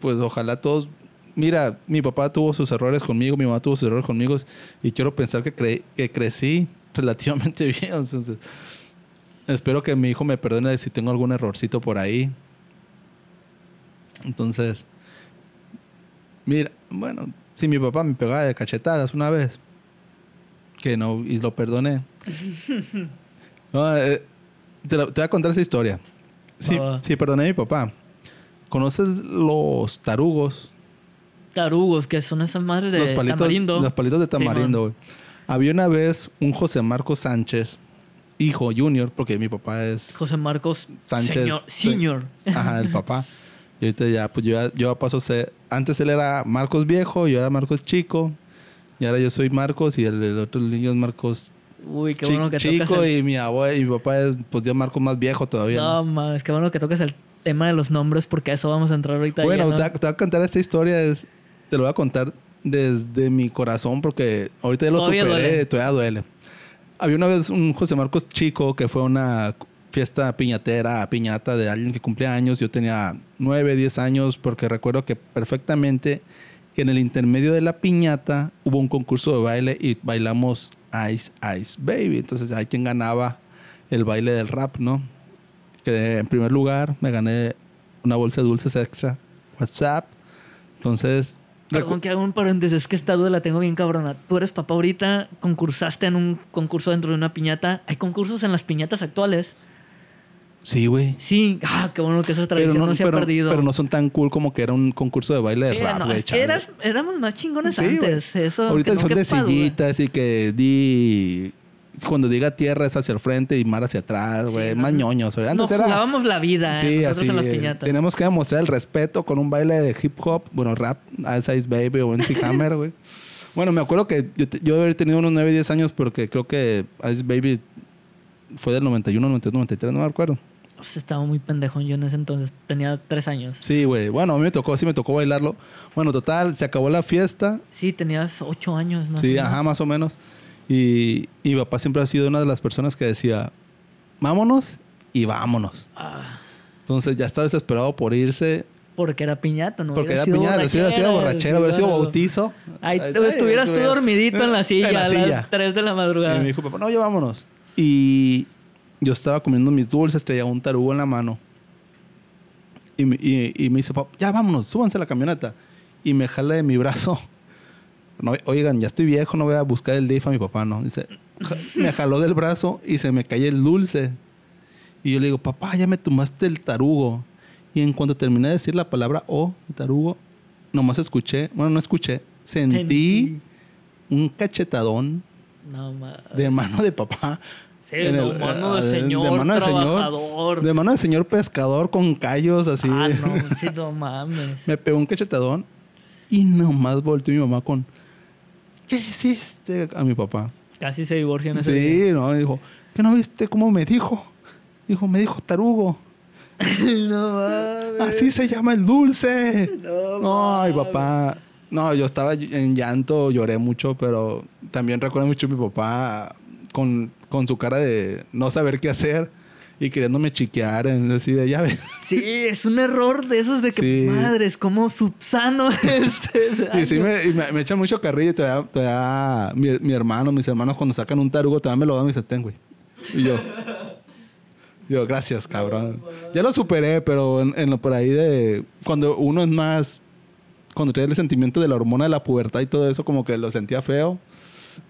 [SPEAKER 2] pues ojalá todos... Mira, mi papá tuvo sus errores conmigo, mi mamá tuvo sus errores conmigo y quiero pensar que, cre- que crecí <laughs> relativamente bien. Entonces, espero que mi hijo me perdone si tengo algún errorcito por ahí. Entonces, mira, bueno, si mi papá me pegaba de cachetadas una vez, que no, y lo perdoné. <laughs> No, eh, te, la- te voy a contar esa historia. Sí,
[SPEAKER 1] va.
[SPEAKER 2] sí, perdoné a mi papá. ¿Conoces los tarugos?
[SPEAKER 1] Tarugos, que son esas madres de
[SPEAKER 2] los palitos,
[SPEAKER 1] tamarindo.
[SPEAKER 2] Los palitos de tamarindo, güey. Había una vez un José Marcos Sánchez, hijo junior, porque mi papá es
[SPEAKER 1] José Marcos
[SPEAKER 2] Sánchez.
[SPEAKER 1] Señor. senior.
[SPEAKER 2] Ajá, el papá. <laughs> Y ahorita ya, pues yo, ya- yo ya paso a ser... Antes él era Marcos viejo, yo era Marcos chico. Y ahora yo soy Marcos y el, el otro niño es Marcos
[SPEAKER 1] Uy, qué bueno que
[SPEAKER 2] chico
[SPEAKER 1] tocas el...
[SPEAKER 2] y mi abuelo y mi papá es pues ya Marcos más viejo todavía. ¿no?
[SPEAKER 1] No, mames, qué bueno que toques el tema de los nombres porque a eso vamos a entrar ahorita.
[SPEAKER 2] Bueno,
[SPEAKER 1] lleno.
[SPEAKER 2] te, voy a- te voy a contar esta historia, es, te lo voy a contar desde mi corazón porque ahorita ya lo
[SPEAKER 1] Todavía
[SPEAKER 2] superé,
[SPEAKER 1] duele.
[SPEAKER 2] todavía duele. Había una vez un José Marcos chico que fue a una fiesta piñatera, piñata de alguien que cumplía años. Yo tenía 9, 10 años porque recuerdo que perfectamente que en el intermedio de la piñata hubo un concurso de baile y bailamos Ice Ice Baby. Entonces hay quien ganaba el baile del rap, ¿no? Que en primer lugar me gané una bolsa de dulces extra, WhatsApp. Entonces,
[SPEAKER 1] Perdón que hago un paréntesis, que esta duda la tengo bien cabrona. Tú eres papá ahorita, concursaste en un concurso dentro de una piñata. ¿Hay concursos en las piñatas actuales?
[SPEAKER 2] Sí, güey.
[SPEAKER 1] Sí, ah, qué bueno que esa tradición
[SPEAKER 2] no,
[SPEAKER 1] no, se ha
[SPEAKER 2] pero-
[SPEAKER 1] perdido.
[SPEAKER 2] pero no son tan cool como que era un concurso de baile de
[SPEAKER 1] Sí,
[SPEAKER 2] rap,
[SPEAKER 1] no,
[SPEAKER 2] güey.
[SPEAKER 1] eras- éramos más chingones
[SPEAKER 2] Sí,
[SPEAKER 1] antes. Eso,
[SPEAKER 2] Ahorita
[SPEAKER 1] no
[SPEAKER 2] son de sillitas y que di... Cuando diga tierra es hacia el frente y mar hacia atrás, güey.
[SPEAKER 1] Sí,
[SPEAKER 2] más
[SPEAKER 1] no-
[SPEAKER 2] ñoños. Antes
[SPEAKER 1] Nos
[SPEAKER 2] era...
[SPEAKER 1] jugábamos la vida,
[SPEAKER 2] Sí,
[SPEAKER 1] eh,
[SPEAKER 2] así.
[SPEAKER 1] en las
[SPEAKER 2] eh,
[SPEAKER 1] piñatas.
[SPEAKER 2] tenemos que demostrar el respeto con un baile de hip hop, bueno, rap, Ice Ice Baby o NC <laughs> Hammer, güey. Bueno, me acuerdo que yo, yo haber tenido unos 9, 10 años porque creo que Ice Baby fue del 91, 92, 93, no me acuerdo.
[SPEAKER 1] O sea, estaba muy pendejo yo en ese entonces. Tenía tres años.
[SPEAKER 2] Sí, güey. Bueno, a mí me tocó, sí me tocó bailarlo. Bueno, total, se acabó la fiesta.
[SPEAKER 1] Sí, tenías ocho años más
[SPEAKER 2] sí, ajá, más o menos. Y, y mi papá siempre ha sido una de las personas que decía, vámonos y vámonos.
[SPEAKER 1] Ah,
[SPEAKER 2] Entonces ya estaba desesperado por irse.
[SPEAKER 1] Porque era piñata, ¿no?
[SPEAKER 2] Porque era piñata, si hubiera sido borrachera, hubiera sido bautizo.
[SPEAKER 1] Ahí
[SPEAKER 2] está,
[SPEAKER 1] estuvieras tú dormidito en la silla
[SPEAKER 2] En la
[SPEAKER 1] a
[SPEAKER 2] silla.
[SPEAKER 1] las 3 de la
[SPEAKER 2] Y
[SPEAKER 1] madrugada.
[SPEAKER 2] me dijo, papá, no, ya vámonos. Y yo estaba comiendo mis dulces, traía un tarugo en la mano. Y me, y- y me dice, papá, ya vámonos, súbanse a la camioneta. Y me jala de mi brazo. <laughs> No, oigan, ya estoy viejo, no voy a buscar el DIF a mi papá, ¿no? Dice, me jaló del brazo y se me cae el dulce. Y yo le digo, papá, ya me tumbaste el tarugo. Y en cuanto terminé de decir la palabra O, tarugo, nomás escuché, bueno, no escuché, sentí
[SPEAKER 1] Sentí.
[SPEAKER 2] un cachetadón
[SPEAKER 1] No, ma-
[SPEAKER 2] de mano de papá.
[SPEAKER 1] Sí,
[SPEAKER 2] en el-
[SPEAKER 1] mano de
[SPEAKER 2] eh,
[SPEAKER 1] señor,
[SPEAKER 2] de mano de señor,
[SPEAKER 1] trabajador.
[SPEAKER 2] de mano de señor pescador con callos así.
[SPEAKER 1] Ah, no, <laughs> sí, no mames.
[SPEAKER 2] Me pegó un cachetadón y nomás volteó mi mamá con ¿Qué hiciste? a mi papá.
[SPEAKER 1] Casi se divorcian ese día.
[SPEAKER 2] Sí, no, dijo, ¿qué no viste cómo me dijo? Dijo, me dijo tarugo. <laughs>
[SPEAKER 1] no mames.
[SPEAKER 2] Así se llama el dulce.
[SPEAKER 1] No,
[SPEAKER 2] No, ay, papá. No, yo estaba en llanto, lloré mucho, pero también recuerdo mucho a mi papá con, con su cara de no saber qué hacer y queriéndome chiquear, en, así de ves. <laughs>
[SPEAKER 1] Sí, es un error de esos de que,
[SPEAKER 2] Sí.
[SPEAKER 1] madres, como subsano <laughs> este.
[SPEAKER 2] Y sí me, y me, me echan mucho carrillo y todavía, todavía mi, mi hermano, mis hermanos cuando sacan un tarugo todavía me lo dan y dicen, ten, güey. Y yo, <laughs> yo, gracias, cabrón. Ya lo superé, pero en, en lo por ahí de cuando uno es más, cuando trae el sentimiento de la hormona de la pubertad y todo eso, como que lo sentía feo.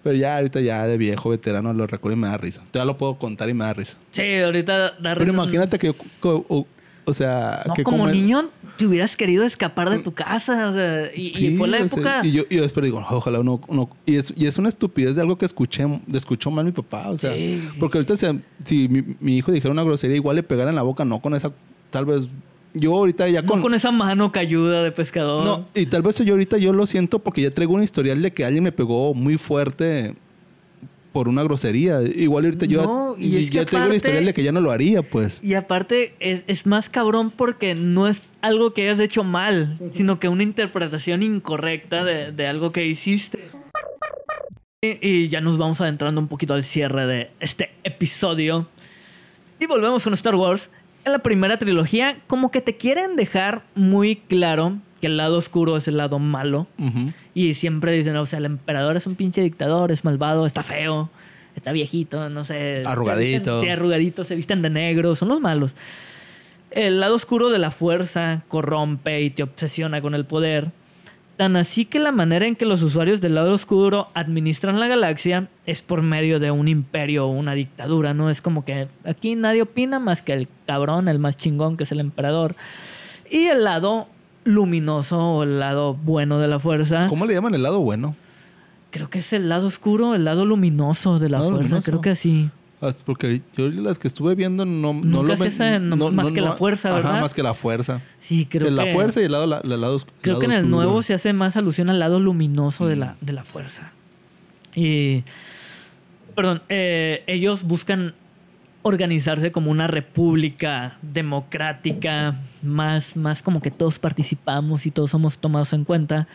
[SPEAKER 2] Pero ya ahorita ya de viejo veterano lo recuerdo y me da risa. Todavía lo puedo contar y me da risa.
[SPEAKER 1] Sí, ahorita da
[SPEAKER 2] Pero
[SPEAKER 1] risa.
[SPEAKER 2] imagínate que yo, o, o sea,
[SPEAKER 1] No,
[SPEAKER 2] que
[SPEAKER 1] como
[SPEAKER 2] comer-
[SPEAKER 1] niño te hubieras querido escapar de tu casa. o sea, y, y
[SPEAKER 2] Sí,
[SPEAKER 1] fue la época.
[SPEAKER 2] y yo, y yo después digo, "No, ojalá no, no. Y es, y es una estupidez de algo que escuché, de escuchó mal mi papá. O sea,
[SPEAKER 1] Sí.
[SPEAKER 2] porque ahorita si mi, mi hijo dijera una grosería, igual le pegara en la boca, no con esa, tal vez. Yo ahorita ya
[SPEAKER 1] no
[SPEAKER 2] con.
[SPEAKER 1] con esa mano que ayuda de pescador.
[SPEAKER 2] no, y tal vez yo ahorita yo lo siento porque ya traigo un historial de que alguien me pegó muy fuerte por una grosería. Igual ahorita yo
[SPEAKER 1] No, y
[SPEAKER 2] y
[SPEAKER 1] es que
[SPEAKER 2] ya traigo un historial de que ya no lo haría, pues.
[SPEAKER 1] Y aparte es, es más cabrón porque no es algo que hayas hecho mal, sino que una interpretación incorrecta de, de algo que hiciste. Y, y ya nos vamos adentrando un poquito al cierre de este episodio. Y volvemos con Star Wars. En la primera trilogía, como que te quieren dejar muy claro que el lado oscuro es el lado malo.
[SPEAKER 2] Ujú.
[SPEAKER 1] Y siempre dicen, o sea, el emperador es un pinche dictador, es malvado, está feo, está viejito, no sé.
[SPEAKER 2] Arrugadito.
[SPEAKER 1] Sí, arrugadito, se visten de negro, son los malos. El lado oscuro de la fuerza corrompe y te obsesiona con el poder. Tan así que la manera en que los usuarios del lado oscuro administran la galaxia es por medio de un imperio o una dictadura, ¿no? Es como que aquí nadie opina más que el cabrón, el más chingón que es el emperador. Y el lado luminoso o el lado bueno de la fuerza.
[SPEAKER 2] ¿Cómo le llaman el lado bueno?
[SPEAKER 1] Creo que es el lado oscuro, el lado luminoso de la
[SPEAKER 2] Lado
[SPEAKER 1] fuerza.
[SPEAKER 2] luminoso.
[SPEAKER 1] Creo que sí.
[SPEAKER 2] Ah, Porque yo las que estuve viendo no, no lo
[SPEAKER 1] es
[SPEAKER 2] ven-
[SPEAKER 1] esa, no- más que la fuerza,
[SPEAKER 2] Ajá,
[SPEAKER 1] ¿verdad?
[SPEAKER 2] más que la fuerza.
[SPEAKER 1] Sí, creo
[SPEAKER 2] de la
[SPEAKER 1] que.
[SPEAKER 2] fuerza y el lado, la, el lado, os-
[SPEAKER 1] Creo
[SPEAKER 2] lado
[SPEAKER 1] que en el nuevo se hace más alusión al lado luminoso de,
[SPEAKER 2] Mm.
[SPEAKER 1] la, de la fuerza. Y. Perdón, eh, ellos buscan organizarse como una república democrática, más, más como que todos participamos y todos somos tomados en cuenta.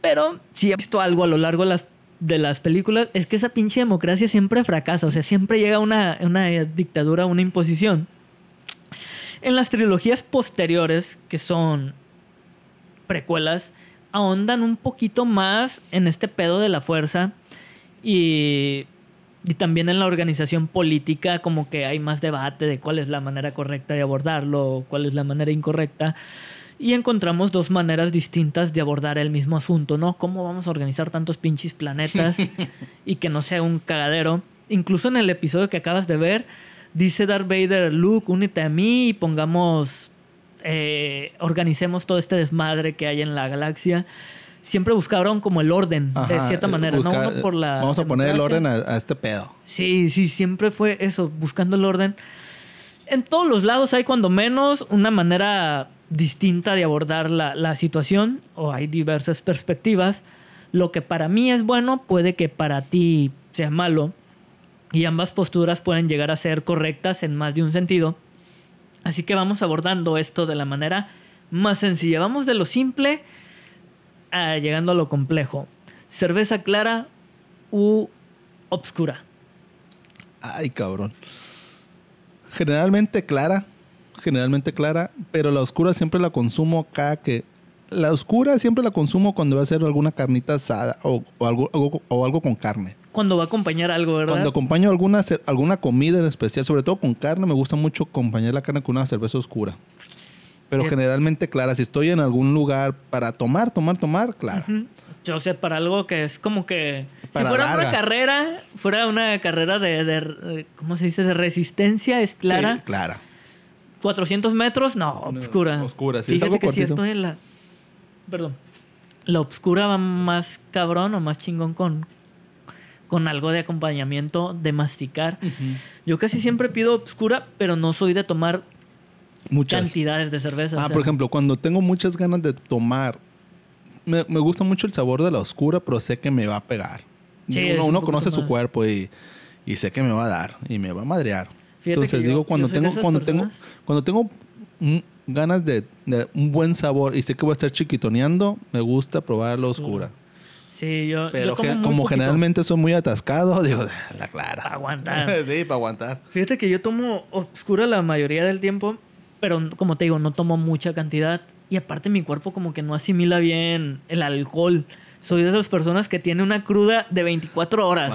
[SPEAKER 1] Pero si he visto algo a lo largo de las, de las películas, es que esa pinche democracia siempre fracasa, o sea, siempre llega una, una dictadura, una imposición. En las trilogías posteriores, que son precuelas, ahondan un poquito más en este pedo de la fuerza y, y también en la organización política, como que hay más debate de cuál es la manera correcta de abordarlo, cuál es la manera incorrecta. Y encontramos dos maneras distintas de abordar el mismo asunto, ¿no? ¿Cómo vamos a organizar tantos pinches planetas <laughs> y que no sea un cagadero? Incluso en el episodio que acabas de ver, dice Darth Vader, Luke, únete a mí y pongamos, eh, organicemos todo este desmadre que hay en la galaxia. Siempre buscaron como el orden, de cierta
[SPEAKER 2] eh,
[SPEAKER 1] manera, ¿no? Uno por la
[SPEAKER 2] Vamos a poner el orden a, a este pedo.
[SPEAKER 1] Sí, sí, siempre fue eso, buscando el orden. En todos los lados hay cuando menos una manera distinta de abordar la, situación o hay diversas perspectivas. Lo que para mí es bueno puede que para ti sea malo y ambas posturas pueden llegar a ser correctas en más de un sentido. Así que vamos abordando esto de la manera más sencilla. Vamos de lo simple a llegando a lo complejo. Cerveza clara u obscura.
[SPEAKER 2] Ay, cabrón. Generalmente clara, generalmente clara, pero la oscura siempre la consumo cada que... La oscura siempre la consumo cuando va a hacer alguna carnita asada o, o algo, o algo con carne.
[SPEAKER 1] Cuando va a acompañar algo, ¿verdad?
[SPEAKER 2] Cuando acompaño alguna, alguna comida en especial, sobre todo con carne, me gusta mucho acompañar la carne con una cerveza oscura. Pero
[SPEAKER 1] Bien.
[SPEAKER 2] generalmente clara. Si estoy en algún lugar para tomar, tomar, tomar, clara.
[SPEAKER 1] Ujú. Yo sé, para algo que es como que...
[SPEAKER 2] Para
[SPEAKER 1] si fuera una carrera, fuera una carrera de, de- ¿Cómo se dice? De resistencia, es clara.
[SPEAKER 2] Sí, clara.
[SPEAKER 1] 400 metros, no, obscura.
[SPEAKER 2] oscura, sí, es
[SPEAKER 1] Fíjate
[SPEAKER 2] algo
[SPEAKER 1] que
[SPEAKER 2] cortito.
[SPEAKER 1] cierto en la... Perdón. La obscura va más cabrón o más chingón con, con algo de acompañamiento de masticar. Yo casi siempre pido obscura, pero no soy de tomar
[SPEAKER 2] Muchas.
[SPEAKER 1] cantidades de cerveza. o
[SPEAKER 2] Ah,
[SPEAKER 1] sea,
[SPEAKER 2] por ejemplo, cuando tengo muchas ganas de tomar, me, me gusta mucho el sabor de la oscura, pero sé que me va a pegar.
[SPEAKER 1] Sí,
[SPEAKER 2] uno
[SPEAKER 1] un
[SPEAKER 2] conoce su
[SPEAKER 1] más.
[SPEAKER 2] cuerpo y, y sé que me va a dar y me va a madrear.
[SPEAKER 1] Fíjate
[SPEAKER 2] Entonces digo,
[SPEAKER 1] yo
[SPEAKER 2] cuando tengo, cuando tengo, cuando tengo ganas de, de un buen sabor y sé que voy a estar chiquitoneando, me gusta probar la oscura.
[SPEAKER 1] Sí, yo, yo
[SPEAKER 2] Pero gen- como
[SPEAKER 1] poquito
[SPEAKER 2] generalmente soy muy atascado, <laughs> digo, la clara.
[SPEAKER 1] para aguantar. <laughs>
[SPEAKER 2] sí, para aguantar.
[SPEAKER 1] Fíjate que yo tomo obscura la mayoría del tiempo, pero como te digo, no tomo mucha cantidad. Y aparte mi cuerpo como que no asimila bien el alcohol. Soy de esas personas que tiene una cruda de 24 horas.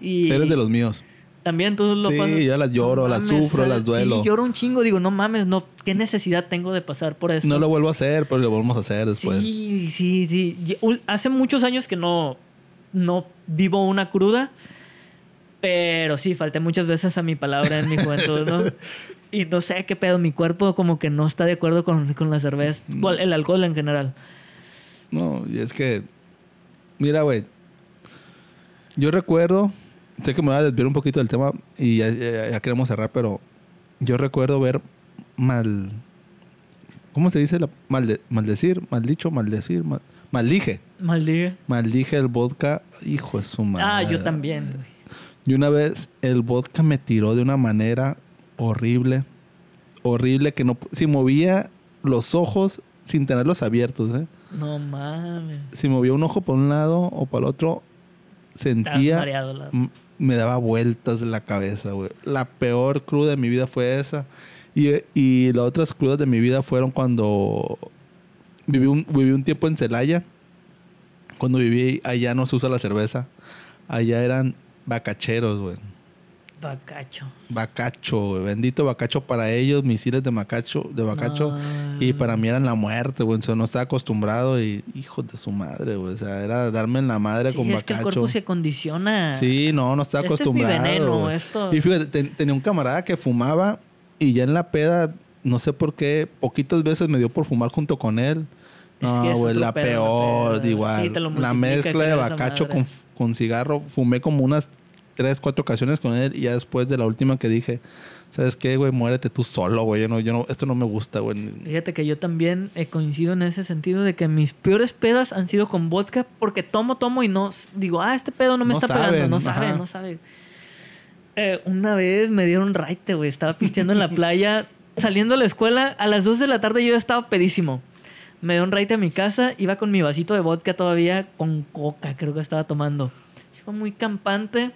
[SPEAKER 1] Y
[SPEAKER 2] Eres de los míos.
[SPEAKER 1] También tú lo
[SPEAKER 2] Sí,
[SPEAKER 1] pasas.
[SPEAKER 2] yo las lloro, las sufro, las duelo.
[SPEAKER 1] Sí, lloro un chingo. Digo, no mames, no, ¿qué necesidad tengo de pasar por esto?
[SPEAKER 2] No lo vuelvo a hacer, pero lo volvemos a hacer después.
[SPEAKER 1] Sí, sí, sí. Hace muchos años que no, no vivo una cruda, pero sí, falté muchas veces a mi palabra en mi juventud, ¿no? <laughs> Y no sé qué pedo, mi cuerpo como que no está de acuerdo con, con la cerveza,
[SPEAKER 2] Mm.
[SPEAKER 1] Bueno, el alcohol en general.
[SPEAKER 2] No, y es que, mira, güey, yo recuerdo, sé que me voy a desviar un poquito del tema y ya, ya- ya queremos cerrar, pero yo recuerdo ver mal, ¿cómo se dice? La, malde- maldecir, maldicho, maldecir, mal- maldije,
[SPEAKER 1] Maldije.
[SPEAKER 2] maldije el vodka, hijo de su madre.
[SPEAKER 1] Ah, yo también. güey.
[SPEAKER 2] Y una vez el vodka me tiró de una manera horrible, horrible, que no, si movía los ojos sin tenerlos abiertos, ¿eh?
[SPEAKER 1] No mames.
[SPEAKER 2] si movía un ojo para un lado o para el otro, sentía,
[SPEAKER 1] mareado. la-
[SPEAKER 2] me daba vueltas la cabeza, güey. La peor cruda de mi vida fue esa. Y, y las otras crudas de mi vida fueron cuando viví un, viví un tiempo en Celaya. Cuando viví allá no se usa la cerveza. Allá eran bacacheros, güey.
[SPEAKER 1] Bacacho.
[SPEAKER 2] Bacacho, güey. Bendito bacacho para ellos, misiles de bacacho, de bacacho.
[SPEAKER 1] No.
[SPEAKER 2] Y para mí eran la muerte, güey. O sea, no estaba acostumbrado y hijo de su madre, güey. O sea, era darme en la madre
[SPEAKER 1] Sí,
[SPEAKER 2] con
[SPEAKER 1] es que el
[SPEAKER 2] bacacho.
[SPEAKER 1] cuerpo se condiciona.
[SPEAKER 2] Sí, no, no estaba
[SPEAKER 1] Este es mi
[SPEAKER 2] acostumbrado.
[SPEAKER 1] veneno, esto-
[SPEAKER 2] Y fíjate, ten- tenía un camarada que fumaba y ya en la peda, no sé por qué, poquitas veces me dio por fumar junto con él. No, güey, la peor, igual.
[SPEAKER 1] Sí, te lo
[SPEAKER 2] la mezcla de bacacho con cigarro, fumé como unas tres, cuatro ocasiones con él y ya después de la última que dije, ¿sabes qué, güey? Muérete tú solo, güey. Yo no, yo no, esto no me gusta, güey.
[SPEAKER 1] Fíjate que yo también eh, coincido en ese sentido de que mis peores pedas han sido con vodka porque tomo, tomo y no digo, ah, este pedo no me
[SPEAKER 2] No
[SPEAKER 1] está
[SPEAKER 2] saben,
[SPEAKER 1] pegando, no sabe,
[SPEAKER 2] ajá.
[SPEAKER 1] no sabe. Eh, una vez me dieron raite, güey, estaba pisteando en la playa, <laughs> saliendo de la escuela, a las 2 de la tarde yo estaba pedísimo. Me dio un raite a mi casa, iba con mi vasito de vodka todavía con coca, creo que estaba tomando. Iba muy campante.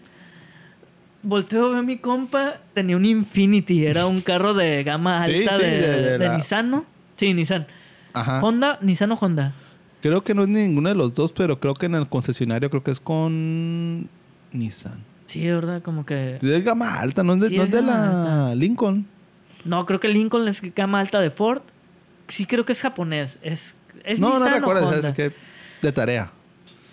[SPEAKER 1] Volteo, veo a mi compa, tenía un Infinity, era un carro de gama
[SPEAKER 2] Sí,
[SPEAKER 1] alta
[SPEAKER 2] sí,
[SPEAKER 1] de,
[SPEAKER 2] de- de
[SPEAKER 1] de
[SPEAKER 2] la-
[SPEAKER 1] Nissan, ¿no? Sí, Nissan.
[SPEAKER 2] Ajá.
[SPEAKER 1] Honda, Nissan o Honda.
[SPEAKER 2] Creo que no es ninguno de los dos, pero creo que en el concesionario creo que es con Nissan.
[SPEAKER 1] Sí, ¿verdad? Como que...
[SPEAKER 2] Es de gama alta, no es de,
[SPEAKER 1] Sí,
[SPEAKER 2] no
[SPEAKER 1] es
[SPEAKER 2] es de
[SPEAKER 1] gama
[SPEAKER 2] la Lincoln.
[SPEAKER 1] No, creo que Lincoln es gama alta de Ford. Sí, creo que es japonés. Es, es
[SPEAKER 2] no, no
[SPEAKER 1] Nissan o
[SPEAKER 2] recuerdo,
[SPEAKER 1] Honda.
[SPEAKER 2] ¿sabes qué? De tarea.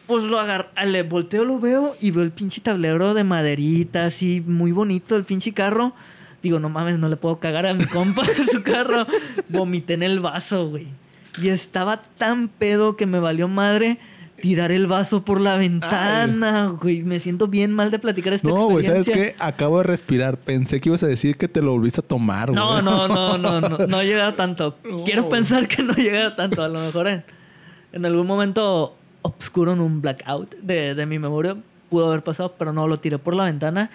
[SPEAKER 1] Pues lo agarro, le volteo, lo veo y veo el pinche tablero de maderita, así muy bonito el pinche carro. Digo, no mames, no le puedo cagar a mi compa <laughs> su carro. Vomité en el vaso, güey. Y estaba tan pedo que me valió madre tirar el vaso por la ventana, güey. Me siento bien mal de platicar esta
[SPEAKER 2] No, güey, ¿sabes
[SPEAKER 1] experiencia.
[SPEAKER 2] qué? Acabo de respirar. Pensé que ibas a decir que te lo volviste a tomar, güey.
[SPEAKER 1] No, no, no, no, <laughs> no, no llega tanto.
[SPEAKER 2] No.
[SPEAKER 1] Quiero pensar que no llega tanto. A lo mejor en, en algún momento obscuro en un blackout de, de mi memoria pudo haber pasado, pero no, lo tiré por la ventana.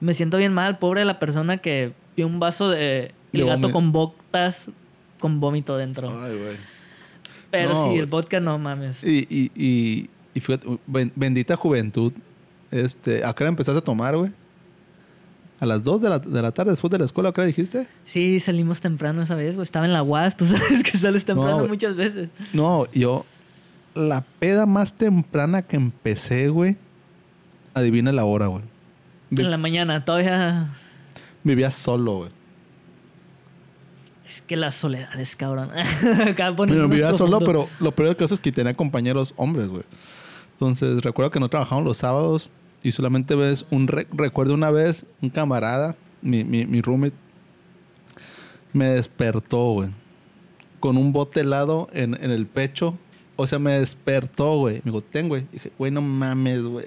[SPEAKER 1] Y me siento bien mal, pobre de la persona que vio un vaso de el gato con botas con vómito dentro.
[SPEAKER 2] Ay, güey.
[SPEAKER 1] pero
[SPEAKER 2] no,
[SPEAKER 1] sí, el vodka no mames.
[SPEAKER 2] Y, y, y, y fíjate, ben- bendita juventud. Este, ¿a qué hora empezaste a tomar, güey? A las 2 de la, de la tarde después de la escuela, ¿qué dijiste?
[SPEAKER 1] Sí, salimos temprano esa vez, güey. Estaba en la UAS, tú <laughs> sabes que sales temprano muchas veces.
[SPEAKER 2] No, yo. La peda más temprana que empecé, güey. Adivina la hora, güey. Vi-
[SPEAKER 1] En la mañana, todavía.
[SPEAKER 2] Vivía solo, güey.
[SPEAKER 1] Es que la soledad es cabrón. <laughs>
[SPEAKER 2] Bueno, vivía solo, pero lo peor del caso es que tenía compañeros hombres, güey. Entonces, recuerdo que no trabajamos los sábados y solamente ves un... re- recuerdo una vez, un camarada, mi, mi, mi roommate, me despertó, güey. Con un bote helado en, en el pecho. O sea, me despertó, güey. Me dijo, ten, güey. Dije, güey, no mames, güey.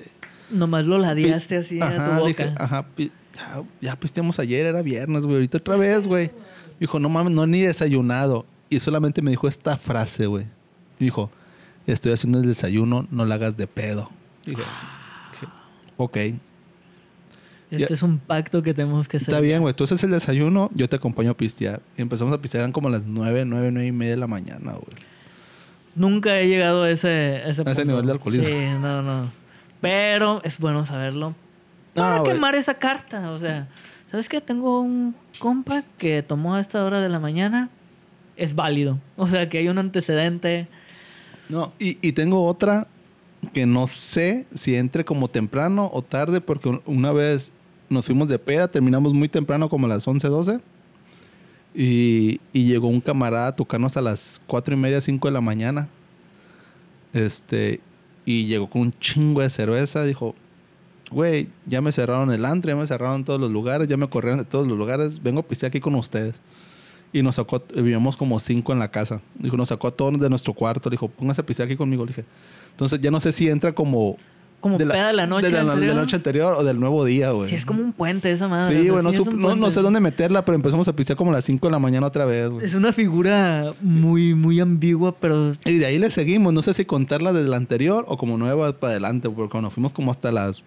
[SPEAKER 1] Nomás lo ladeaste así a
[SPEAKER 2] Ajá,
[SPEAKER 1] tu boca.
[SPEAKER 2] dije, ajá, ya, ya pisteamos ayer, era viernes, güey. Ahorita otra vez, güey. Dijo, no mames, no ni desayunado. Y solamente me dijo esta frase, güey. Dijo, estoy haciendo el desayuno, no la hagas de pedo. Dije, dije, ok.
[SPEAKER 1] Este
[SPEAKER 2] Ya.
[SPEAKER 1] es un pacto que tenemos que hacer.
[SPEAKER 2] Está bien, güey. Tú haces el desayuno, yo te acompaño a pistear. Y empezamos a pistear eran como las nueve, nueve, nueve y media de la mañana, güey.
[SPEAKER 1] Nunca he llegado a ese, a ese,
[SPEAKER 2] A ese
[SPEAKER 1] punto.
[SPEAKER 2] nivel de alcoholismo.
[SPEAKER 1] Sí, no, no. Pero es bueno saberlo.
[SPEAKER 2] No,
[SPEAKER 1] Para
[SPEAKER 2] güey.
[SPEAKER 1] quemar esa carta. O sea, ¿sabes qué? Tengo un compa que tomó a esta hora de la mañana. Es válido. O sea, que hay un antecedente.
[SPEAKER 2] No, y, y tengo otra que no sé si entre como temprano o tarde, porque un- una vez nos fuimos de peda, terminamos muy temprano, como a las 11, 12. Y, y llegó un camarada a tocarnos a las 4 y media, 5 de la mañana. Este, y llegó con un chingo de cerveza. Dijo, güey, ya me cerraron el antro, ya me cerraron todos los lugares, ya me corrieron de todos los lugares. Vengo a pistear aquí con ustedes. Y nos sacó, vivíamos como cinco en la casa. Dijo, nos sacó a todos de nuestro cuarto. Le dijo, póngase a pistear aquí conmigo. Le dije, entonces ya no sé si entra como...
[SPEAKER 1] Como
[SPEAKER 2] de
[SPEAKER 1] peda de la noche.
[SPEAKER 2] De la, de la
[SPEAKER 1] anterior.
[SPEAKER 2] noche anterior o del nuevo día, güey.
[SPEAKER 1] Sí, es como un puente esa madre.
[SPEAKER 2] Sí, güey, no, no, sé dónde meterla, pero empezamos a pistear como a las 5 de la mañana otra vez, güey.
[SPEAKER 1] Es una figura muy, muy ambigua, pero
[SPEAKER 2] Y de ahí le seguimos. No sé si contarla desde la anterior o como nueva para adelante, porque cuando fuimos como hasta las...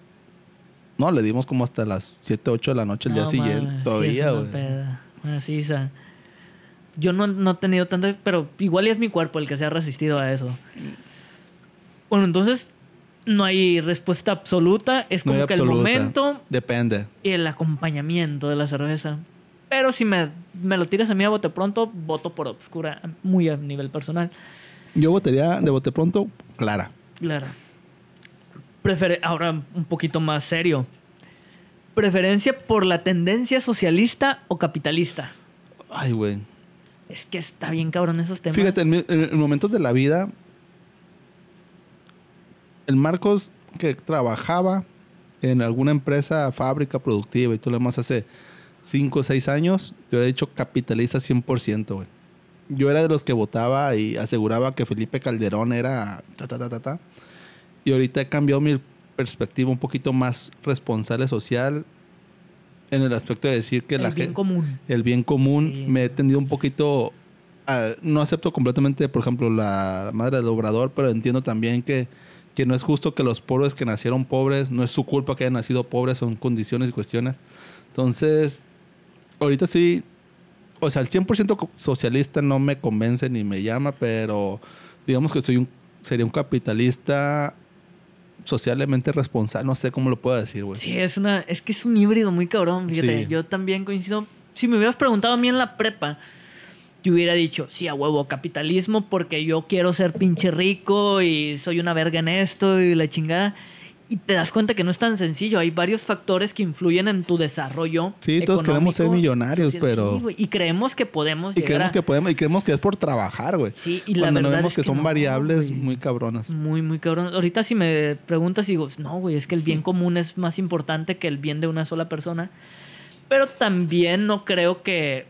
[SPEAKER 2] No, le dimos como hasta las 7, 8 de la noche el día siguiente.
[SPEAKER 1] sí,
[SPEAKER 2] Todavía, güey.
[SPEAKER 1] peda. Así, o sea, Yo no, no he tenido tantas, pero igual es mi cuerpo el que se ha resistido a eso. Bueno, entonces no hay respuesta absoluta. Es como que el momento
[SPEAKER 2] Depende.
[SPEAKER 1] y el acompañamiento de la cerveza. Pero si me, me lo tiras a mí a bote pronto, voto por obscura, muy a nivel personal.
[SPEAKER 2] Yo votaría de bote pronto, Clara.
[SPEAKER 1] Claro. Prefere- Ahora un poquito más serio. ¿Preferencia por la tendencia socialista o capitalista?
[SPEAKER 2] Ay, güey.
[SPEAKER 1] Es que está bien cabrón esos temas.
[SPEAKER 2] Fíjate, en- en momentos de la vida, el Marcos que trabajaba en alguna empresa, fábrica productiva y todo lo demás hace 5 o 6 años, te hubiera dicho capitalista 100%, güey. Yo era de los que votaba y aseguraba que Felipe Calderón era ta, ta, ta, ta, ta. Y ahorita he cambiado mi perspectiva un poquito más responsable social en el aspecto de decir que
[SPEAKER 1] el
[SPEAKER 2] la
[SPEAKER 1] bien
[SPEAKER 2] gente
[SPEAKER 1] común.
[SPEAKER 2] el bien común.
[SPEAKER 1] Sí.
[SPEAKER 2] Me he tendido un poquito. a- no acepto completamente, por ejemplo, la madre del obrador, pero entiendo también que, que no es justo que los pobres que nacieron pobres, no es su culpa que hayan nacido pobres, son condiciones y cuestiones. Entonces, ahorita sí, o sea, el 100% co- socialista no me convence ni me llama, pero digamos que soy un, sería un capitalista socialmente responsable, no sé cómo lo puedo decir, güey.
[SPEAKER 1] Sí, es una, es que es un híbrido muy cabrón, fíjate.
[SPEAKER 2] Sí.
[SPEAKER 1] Yo también coincido. Si me hubieras preguntado a mí en la prepa, yo hubiera dicho, sí, a huevo, capitalismo, porque yo quiero ser pinche rico y soy una verga en esto y la chingada. Y te das cuenta que no es tan sencillo. Hay varios factores que influyen en tu desarrollo.
[SPEAKER 2] Sí, todos queremos ser millonarios,
[SPEAKER 1] social.
[SPEAKER 2] pero-
[SPEAKER 1] Sí, y creemos que podemos
[SPEAKER 2] Y
[SPEAKER 1] llegar
[SPEAKER 2] creemos
[SPEAKER 1] a-
[SPEAKER 2] que podemos, y creemos que es por trabajar, güey.
[SPEAKER 1] Sí, y la
[SPEAKER 2] Cuando no vemos
[SPEAKER 1] es
[SPEAKER 2] que,
[SPEAKER 1] que
[SPEAKER 2] son
[SPEAKER 1] no,
[SPEAKER 2] variables muy cabronas.
[SPEAKER 1] Muy, muy cabrón. Ahorita si me preguntas, digo, no, güey, es que el bien <laughs> común es más importante que el bien de una sola persona. Pero también no creo que,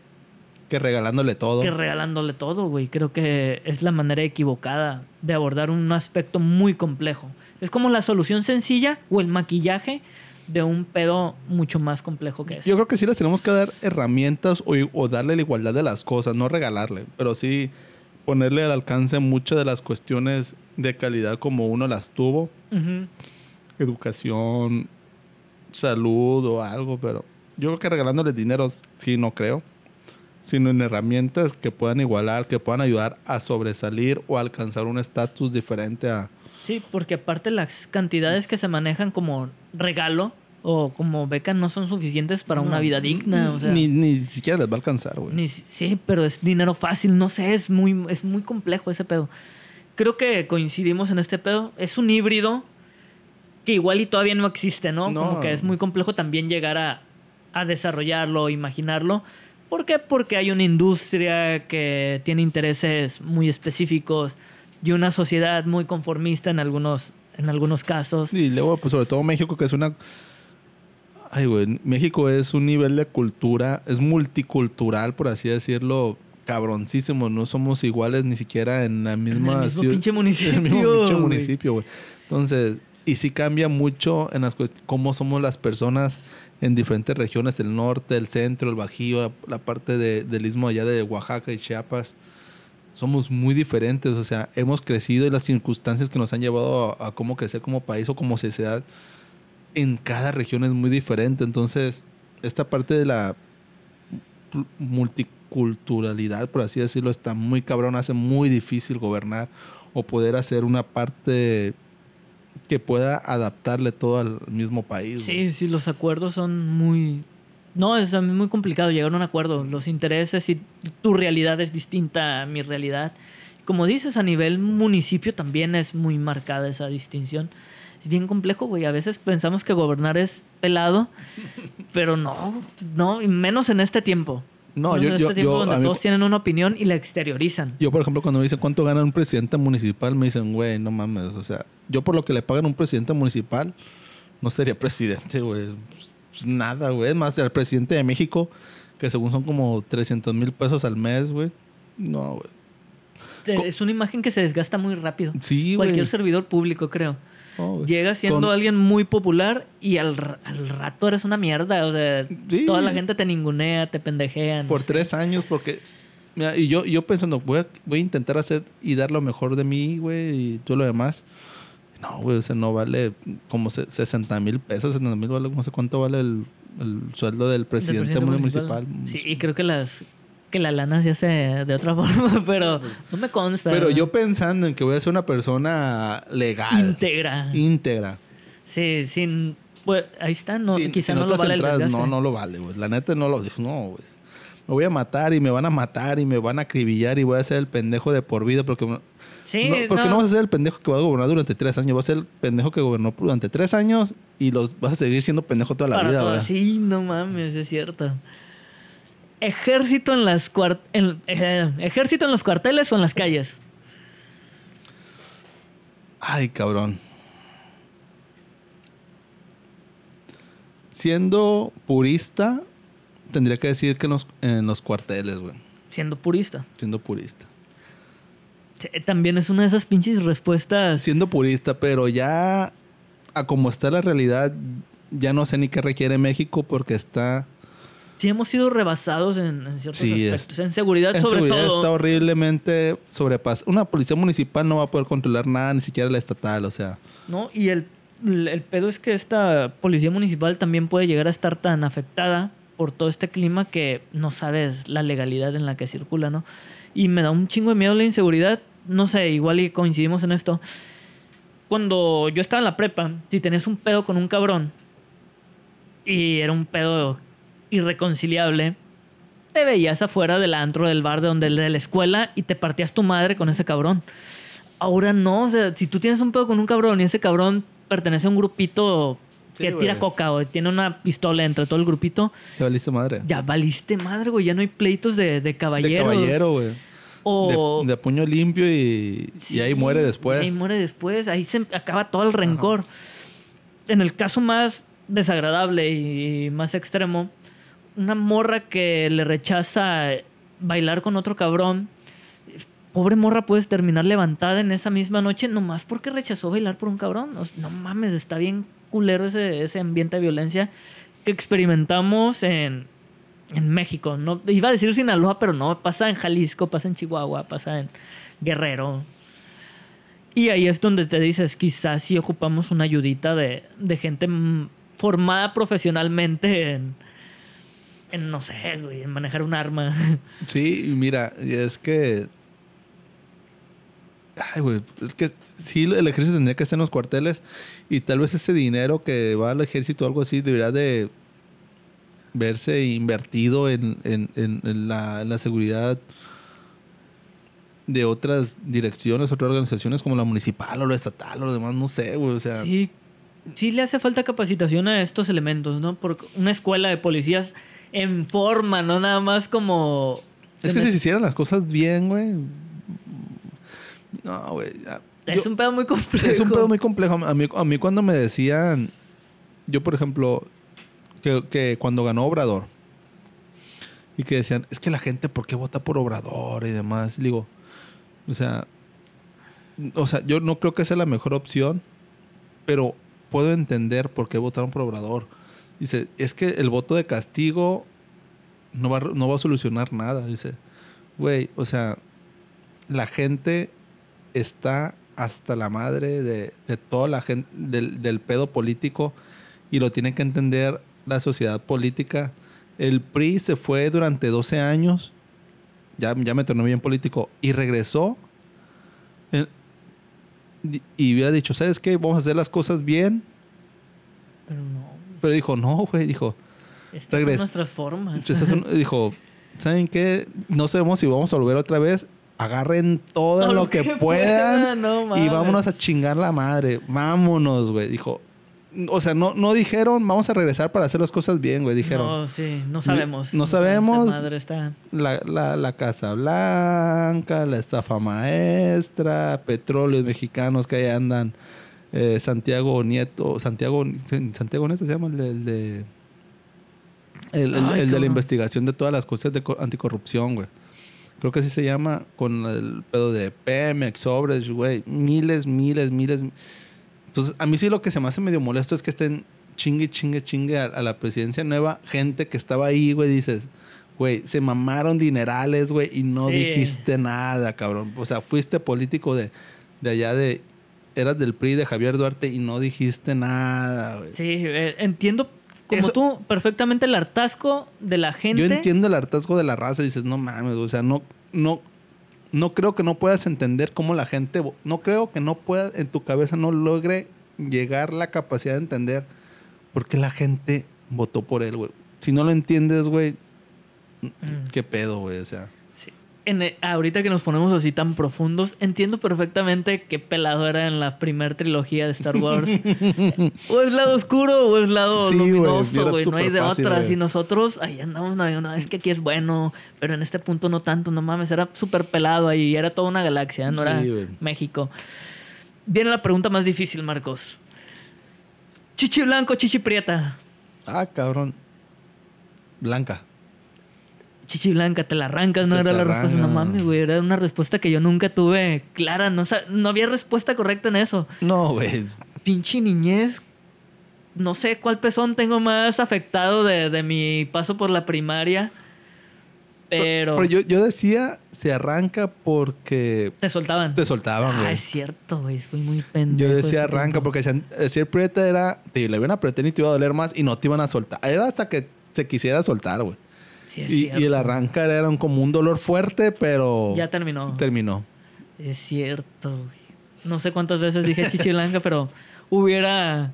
[SPEAKER 2] Que regalándole todo.
[SPEAKER 1] que regalándole todo, güey. Creo que es la manera equivocada de abordar un aspecto muy complejo. Es como la solución sencilla o el maquillaje de un pedo mucho más complejo que eso.
[SPEAKER 2] Yo creo que sí les tenemos que dar herramientas o, o darle la igualdad de las cosas, no regalarle, pero sí ponerle al alcance muchas de las cuestiones de calidad como uno las tuvo, educación, salud o algo, pero yo creo que regalándoles dinero sí no creo, sino en herramientas que puedan igualar, que puedan ayudar a sobresalir o alcanzar un estatus diferente a...
[SPEAKER 1] Sí, porque aparte las cantidades que se manejan como regalo o como beca no son suficientes para una
[SPEAKER 2] No,
[SPEAKER 1] vida digna. O sea,
[SPEAKER 2] ni, ni siquiera les va a alcanzar, güey.
[SPEAKER 1] sí, pero es dinero fácil, no sé, es muy, es muy complejo ese pedo. Creo que coincidimos en este pedo. Es un híbrido que igual y todavía no existe, ¿no?
[SPEAKER 2] No.
[SPEAKER 1] Como que es muy complejo también llegar a, a desarrollarlo, imaginarlo. ¿Por qué? Porque hay una industria que tiene intereses muy específicos y una sociedad muy conformista en algunos, en algunos casos.
[SPEAKER 2] Y luego, pues sobre todo México, que es una... Ay, güey, México es un nivel de cultura, es multicultural, por así decirlo, cabroncísimo. No somos iguales ni siquiera en la misma
[SPEAKER 1] mismo
[SPEAKER 2] ciu-
[SPEAKER 1] pinche municipio,
[SPEAKER 2] En el mismo pinche
[SPEAKER 1] güey.
[SPEAKER 2] municipio, güey. Entonces, y sí cambia mucho en las cómo somos las personas en diferentes regiones, el norte, el centro, el bajío, la, la parte de- del istmo allá de Oaxaca y Chiapas. Somos muy diferentes, o sea, hemos crecido y las circunstancias que nos han llevado a, a cómo crecer como país o como sociedad en cada región es muy diferente. Entonces, esta parte de la multiculturalidad, por así decirlo, está muy cabrón, hace muy difícil gobernar o poder hacer una parte que pueda adaptarle todo al mismo país.
[SPEAKER 1] Sí, sí, los acuerdos son muy... No, es muy complicado llegar a un acuerdo. Los intereses y tu realidad es distinta a mi realidad. Como dices, a nivel municipio también es muy marcada esa distinción. Es bien complejo, güey. A veces pensamos que gobernar es pelado, <laughs> pero no, no, y menos en este tiempo.
[SPEAKER 2] No, yo, yo,
[SPEAKER 1] este tiempo
[SPEAKER 2] yo,
[SPEAKER 1] donde
[SPEAKER 2] a mí-
[SPEAKER 1] todos tienen una opinión y la exteriorizan.
[SPEAKER 2] yo, por ejemplo, cuando me dicen cuánto gana un presidente municipal, me dicen, güey, no mames. O sea, yo por lo que le pagan a un presidente municipal, no sería presidente, güey. Pues, nada, güey. Es más, el presidente de México, que según son como 300 mil pesos al mes, güey. No, güey.
[SPEAKER 1] Es una imagen que se desgasta muy rápido.
[SPEAKER 2] Sí, güey.
[SPEAKER 1] Cualquier servidor público, creo.
[SPEAKER 2] No, güey.
[SPEAKER 1] Llega siendo
[SPEAKER 2] Con-
[SPEAKER 1] alguien muy popular y al, al rato eres una mierda. O sea,
[SPEAKER 2] Sí.
[SPEAKER 1] toda la gente te ningunea, te pendejea. no
[SPEAKER 2] por
[SPEAKER 1] sé.
[SPEAKER 2] tres años, porque. Mira, y yo, yo pensando, voy a, voy a intentar hacer y dar lo mejor de mí, güey, y todo lo demás. No, güey, o sea, no vale como se- 60 mil pesos, 70 mil, vale, no sé cuánto vale el, el sueldo del
[SPEAKER 1] Del
[SPEAKER 2] presidente, municipal.
[SPEAKER 1] Sí, y creo que las que la lana se hace de otra <laughs> forma, pero no me consta.
[SPEAKER 2] Pero yo pensando en que voy a ser una persona legal,
[SPEAKER 1] Íntegra.
[SPEAKER 2] íntegra.
[SPEAKER 1] Sí, sin. Pues ahí está, no,
[SPEAKER 2] sin,
[SPEAKER 1] quizá
[SPEAKER 2] sin
[SPEAKER 1] no lo vale el
[SPEAKER 2] entradas,
[SPEAKER 1] desgaste.
[SPEAKER 2] no, no lo vale, güey. La neta no lo dijo, no, güey. Me voy a matar y me van a matar y me van a acribillar y voy a ser el pendejo de por vida porque
[SPEAKER 1] Sí,
[SPEAKER 2] No, porque no. vas a ser el pendejo que va a gobernar durante tres años. Vas a ser el pendejo que gobernó durante tres años y los vas a seguir siendo pendejo toda la
[SPEAKER 1] Para
[SPEAKER 2] vida,
[SPEAKER 1] todo-. Sí, no mames, es cierto. Ejército en las en- eh, ejército en los cuarteles o en las calles.
[SPEAKER 2] Ay, cabrón. Siendo purista, tendría que decir que en los, en los cuarteles, güey.
[SPEAKER 1] Siendo purista.
[SPEAKER 2] Siendo purista.
[SPEAKER 1] También es una de esas pinches respuestas.
[SPEAKER 2] Siendo purista, pero ya a como está la realidad, ya no sé ni qué requiere México porque está...
[SPEAKER 1] Sí, hemos sido rebasados en, en ciertos
[SPEAKER 2] Sí, es-
[SPEAKER 1] aspectos. En seguridad,
[SPEAKER 2] En
[SPEAKER 1] sobre
[SPEAKER 2] seguridad
[SPEAKER 1] todo.
[SPEAKER 2] está horriblemente sobrepasada. Una policía municipal no va a poder controlar nada, ni siquiera la estatal, o sea.
[SPEAKER 1] ¿no? Y el, el pedo es que esta policía municipal también puede llegar a estar tan afectada por todo este clima que no sabes la legalidad en la que circula, ¿no? Y me da un chingo de miedo la inseguridad. No sé, igual y coincidimos en esto. Cuando yo estaba en la prepa, si tenías un pedo con un cabrón y era un pedo irreconciliable, te veías afuera del antro, del bar, de donde de la escuela y te partías tu madre con ese cabrón. Ahora no, o sea, si tú tienes un pedo con un cabrón y ese cabrón pertenece a un grupito
[SPEAKER 2] Sí,
[SPEAKER 1] que tira coca o tiene una pistola entre todo el grupito,
[SPEAKER 2] Te valiste madre.
[SPEAKER 1] ya valiste madre, güey, ya no hay pleitos de, de
[SPEAKER 2] de
[SPEAKER 1] caballeros.
[SPEAKER 2] caballero, güey.
[SPEAKER 1] O...
[SPEAKER 2] De, de puño limpio y, y ahí muere después.
[SPEAKER 1] y ahí muere después, ahí se acaba todo el rencor. En el caso más desagradable y más extremo, una morra que le rechaza bailar con otro cabrón, pobre morra puedes terminar levantada en esa misma noche nomás porque rechazó bailar por un cabrón. No mames, está bien culero ese, ese ambiente de violencia que experimentamos en, en México. No, iba a decir Sinaloa, pero no, pasa en Jalisco, pasa en Chihuahua, pasa en Guerrero. Y ahí es donde te dices, quizás sí ocupamos una ayudita de, de gente formada profesionalmente en, en, no sé, güey, en manejar un arma. <laughs>
[SPEAKER 2] Sí, mira, es que Ay, güey, es que sí, el ejército tendría que estar en los cuarteles y tal vez ese dinero que va al ejército o algo así debería de verse invertido en, en- en- en la, en la seguridad de otras direcciones, otras organizaciones como la municipal o la estatal o lo demás, no sé, güey, o sea...
[SPEAKER 1] Sí, sí le hace falta capacitación a estos elementos, ¿no? Porque una escuela de policías en forma, no nada más como...
[SPEAKER 2] Es que si se hicieran las cosas bien, güey... No, güey.
[SPEAKER 1] Es
[SPEAKER 2] yo-
[SPEAKER 1] un pedo muy complejo.
[SPEAKER 2] Es un pedo muy complejo. A mí, a mí cuando me decían, yo por ejemplo, que, que cuando ganó Obrador, y que decían, es que la gente, ¿por qué vota por Obrador y demás? Y digo, o sea, o sea, yo no creo que sea la mejor opción, pero puedo entender por qué votaron por Obrador. Dice, es que el voto de castigo no va, no va a solucionar nada. Dice, güey, o sea, la gente está hasta la madre de, de toda la gente, del, pedo político y lo tiene que entender la sociedad política. El PRI se fue durante 12 años, ya, ya me torné bien político, y regresó eh, y hubiera dicho, ¿sabes qué? Vamos a hacer las cosas bien.
[SPEAKER 1] Pero no,
[SPEAKER 2] Pero dijo, no, güey, dijo,
[SPEAKER 1] estas son nuestras formas.
[SPEAKER 2] Son- <laughs> dijo, ¿saben qué? No sabemos si vamos a volver otra vez. Agarren todo
[SPEAKER 1] Todo
[SPEAKER 2] lo que, puedan
[SPEAKER 1] no
[SPEAKER 2] y vámonos a chingar la madre. Vámonos, güey. Dijo, o sea, no, no dijeron, vamos a regresar para hacer las cosas bien, güey. Dijeron,
[SPEAKER 1] No, sí, no sabemos.
[SPEAKER 2] no sabemos.
[SPEAKER 1] madre está...
[SPEAKER 2] la, la, la Casa Blanca, la estafa maestra, petróleos mexicanos que ahí andan. Eh, Santiago Nieto, Santiago, Santiago Nieto se llama el de, el de, el- el-
[SPEAKER 1] Ay,
[SPEAKER 2] el de la investigación de todas las cosas de co- anticorrupción, güey. Creo que así se llama con el pedo de Pemex, sobres, güey. Miles, miles, miles. Entonces, a mí sí lo que se me hace medio molesto es que estén chingue, chingue, chingue a, a la presidencia nueva. Gente que estaba ahí, güey, dices, güey, se mamaron dinerales, güey, y no
[SPEAKER 1] Sí.
[SPEAKER 2] dijiste nada, cabrón. O sea, fuiste político de, de allá de... Eras del PRI de Javier Duarte y no dijiste nada, güey.
[SPEAKER 1] Sí, eh, entiendo como
[SPEAKER 2] Eso-
[SPEAKER 1] tú perfectamente el hartazgo de la gente.
[SPEAKER 2] Yo entiendo el hartazgo de la raza y dices, no mames, o sea, no, no, no creo que no puedas entender cómo la gente, no creo que no pueda, en tu cabeza no logre llegar la capacidad de entender por qué la gente votó por él, güey. Si no lo entiendes, güey,
[SPEAKER 1] Mm.
[SPEAKER 2] qué pedo, güey, o sea.
[SPEAKER 1] En, eh, ahorita que nos ponemos así tan profundos, entiendo perfectamente qué pelado era en la primer trilogía de Star Wars. <laughs> o es lado oscuro o es lado
[SPEAKER 2] Sí,
[SPEAKER 1] luminoso, güey. No hay de
[SPEAKER 2] fácil,
[SPEAKER 1] otras. Y nosotros ahí andamos navegando. "No, es que aquí es bueno, pero en este punto no tanto. No mames, era súper pelado ahí. Era toda una galaxia, no era
[SPEAKER 2] Sí.
[SPEAKER 1] México. Viene la pregunta más difícil, Marcos. Chichi blanco, chichi prieta.
[SPEAKER 2] Ah, cabrón. Blanca.
[SPEAKER 1] Chichi blanca, te la arrancas, no era la respuesta. No mames, güey. Era una respuesta que yo nunca tuve clara. No, no había respuesta correcta en eso.
[SPEAKER 2] No, güey.
[SPEAKER 1] Pinche niñez. No sé cuál pezón tengo más afectado de, de mi paso por la primaria. Pero.
[SPEAKER 2] Pero yo, yo decía, se arranca porque
[SPEAKER 1] te soltaban.
[SPEAKER 2] te soltaban,
[SPEAKER 1] Ah,
[SPEAKER 2] güey.
[SPEAKER 1] es cierto, güey. Fui muy pendejo.
[SPEAKER 2] Yo decía arranca
[SPEAKER 1] tiempo.
[SPEAKER 2] porque decían, decir prieta era, te le iban a apretar y te iba a doler más y no te iban a soltar. Era hasta que se quisiera soltar, güey.
[SPEAKER 1] Sí, es
[SPEAKER 2] Y, y el arranca era un- como un dolor fuerte, pero
[SPEAKER 1] Ya terminó.
[SPEAKER 2] terminó.
[SPEAKER 1] Es cierto, güey. No sé cuántas veces dije <laughs> chichi blanca, pero hubiera.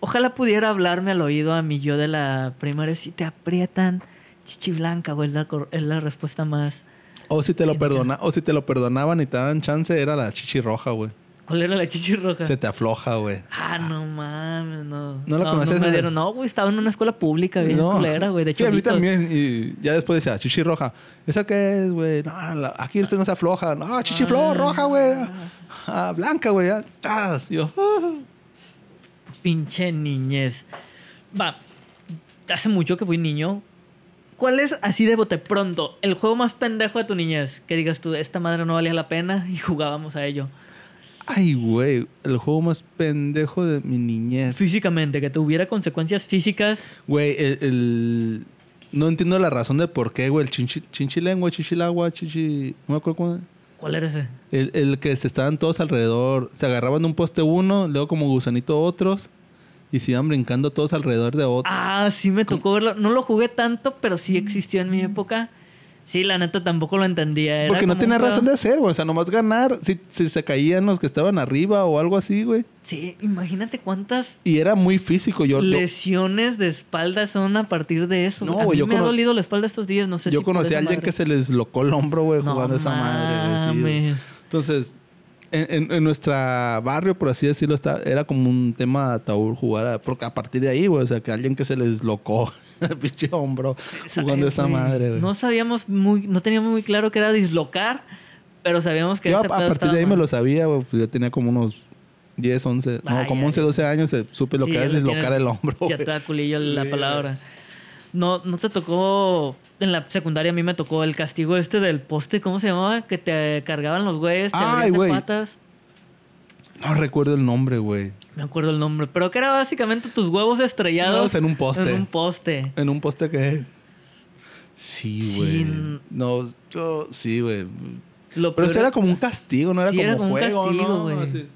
[SPEAKER 1] Ojalá pudiera hablarme al oído a mi yo de la primaria. Si te aprietan, chichi blanca, güey, es la, es la respuesta más.
[SPEAKER 2] O si te lo perdona, o si te lo perdonaban y te daban chance, era la chichi roja, güey.
[SPEAKER 1] ¿Cuál era la chichi roja?
[SPEAKER 2] Se te afloja, güey.
[SPEAKER 1] Ah, no mames, no.
[SPEAKER 2] ¿No la
[SPEAKER 1] No, me
[SPEAKER 2] esa?
[SPEAKER 1] dieron. no, güey, estaba en una escuela pública bien culera, güey, de
[SPEAKER 2] Sí, a mí también. Y ya después decía, chichi roja. ¿Esa qué es, güey? No, la- aquí usted no se afloja. No, chichi flor, roja, güey. Ah, blanca, güey. Ah, yo, ah.
[SPEAKER 1] Pinche niñez. Va, hace mucho que fui niño. ¿Cuál es, así de bote pronto, el juego más pendejo de tu niñez? Que digas tú, esta madre no valía la pena y jugábamos a ello.
[SPEAKER 2] Ay, güey. El juego más pendejo de mi niñez.
[SPEAKER 1] Físicamente, que tuviera consecuencias físicas.
[SPEAKER 2] Güey, el, el- No entiendo la razón de por qué, güey. El chinchi, chinchilengua, chichilagua, chichi... No me acuerdo cómo...
[SPEAKER 1] ¿Cuál era ese?
[SPEAKER 2] El, el que se estaban todos alrededor. Se agarraban de un poste uno, luego como gusanito otros. Y se iban brincando todos alrededor de otro.
[SPEAKER 1] Ah, sí me tocó verlo. No lo jugué tanto, pero sí existió en mi época. Sí, la neta tampoco lo entendía. Era
[SPEAKER 2] Porque no tenía
[SPEAKER 1] un
[SPEAKER 2] razón de hacer, güey. O sea, nomás ganar. Si, si se caían los que estaban arriba o algo así, güey.
[SPEAKER 1] Sí, imagínate cuántas
[SPEAKER 2] Y era muy físico. Yo, yo,
[SPEAKER 1] lesiones de espalda son a partir de eso.
[SPEAKER 2] No, güey, yo
[SPEAKER 1] me ha dolido la espalda estos días, no sé
[SPEAKER 2] yo
[SPEAKER 1] si por
[SPEAKER 2] conocí a alguien
[SPEAKER 1] madre.
[SPEAKER 2] que se les locó el hombro, güey,
[SPEAKER 1] No
[SPEAKER 2] jugando esa madre, güey. sí. Entonces, en, en, nuestra barrio, por así decirlo, está, era como un tema tabú jugar. a- porque a partir de ahí, güey, o sea, que alguien que se les locó <laughs> el pinche hombro jugando esa madre, güey.
[SPEAKER 1] No sabíamos muy, no teníamos muy claro que era dislocar, pero sabíamos que
[SPEAKER 2] Yo a, partir de ahí
[SPEAKER 1] estaba
[SPEAKER 2] me lo sabía, güey. Pues ya tenía como unos 10, 11, no, como
[SPEAKER 1] ay,
[SPEAKER 2] 11, 12 años. eh, Supe lo
[SPEAKER 1] Sí,
[SPEAKER 2] que era dislocar el hombro,
[SPEAKER 1] Ya da culillo la
[SPEAKER 2] Sí,
[SPEAKER 1] palabra. No, no te tocó. En la secundaria a mí me tocó el castigo este del poste, ¿cómo se llamaba? Que te cargaban los güeyes, te
[SPEAKER 2] Ay, güey.
[SPEAKER 1] patas.
[SPEAKER 2] No recuerdo el nombre, güey.
[SPEAKER 1] Me acuerdo el nombre. Pero que era básicamente tus huevos estrellados
[SPEAKER 2] No, en un poste.
[SPEAKER 1] En un poste.
[SPEAKER 2] En un poste que... Sí, güey.
[SPEAKER 1] n-
[SPEAKER 2] No, yo... Sí, güey. Pero eso era como un castigo, no era
[SPEAKER 1] Sí,
[SPEAKER 2] como
[SPEAKER 1] era como un
[SPEAKER 2] juego,
[SPEAKER 1] castigo,
[SPEAKER 2] ¿no? Así.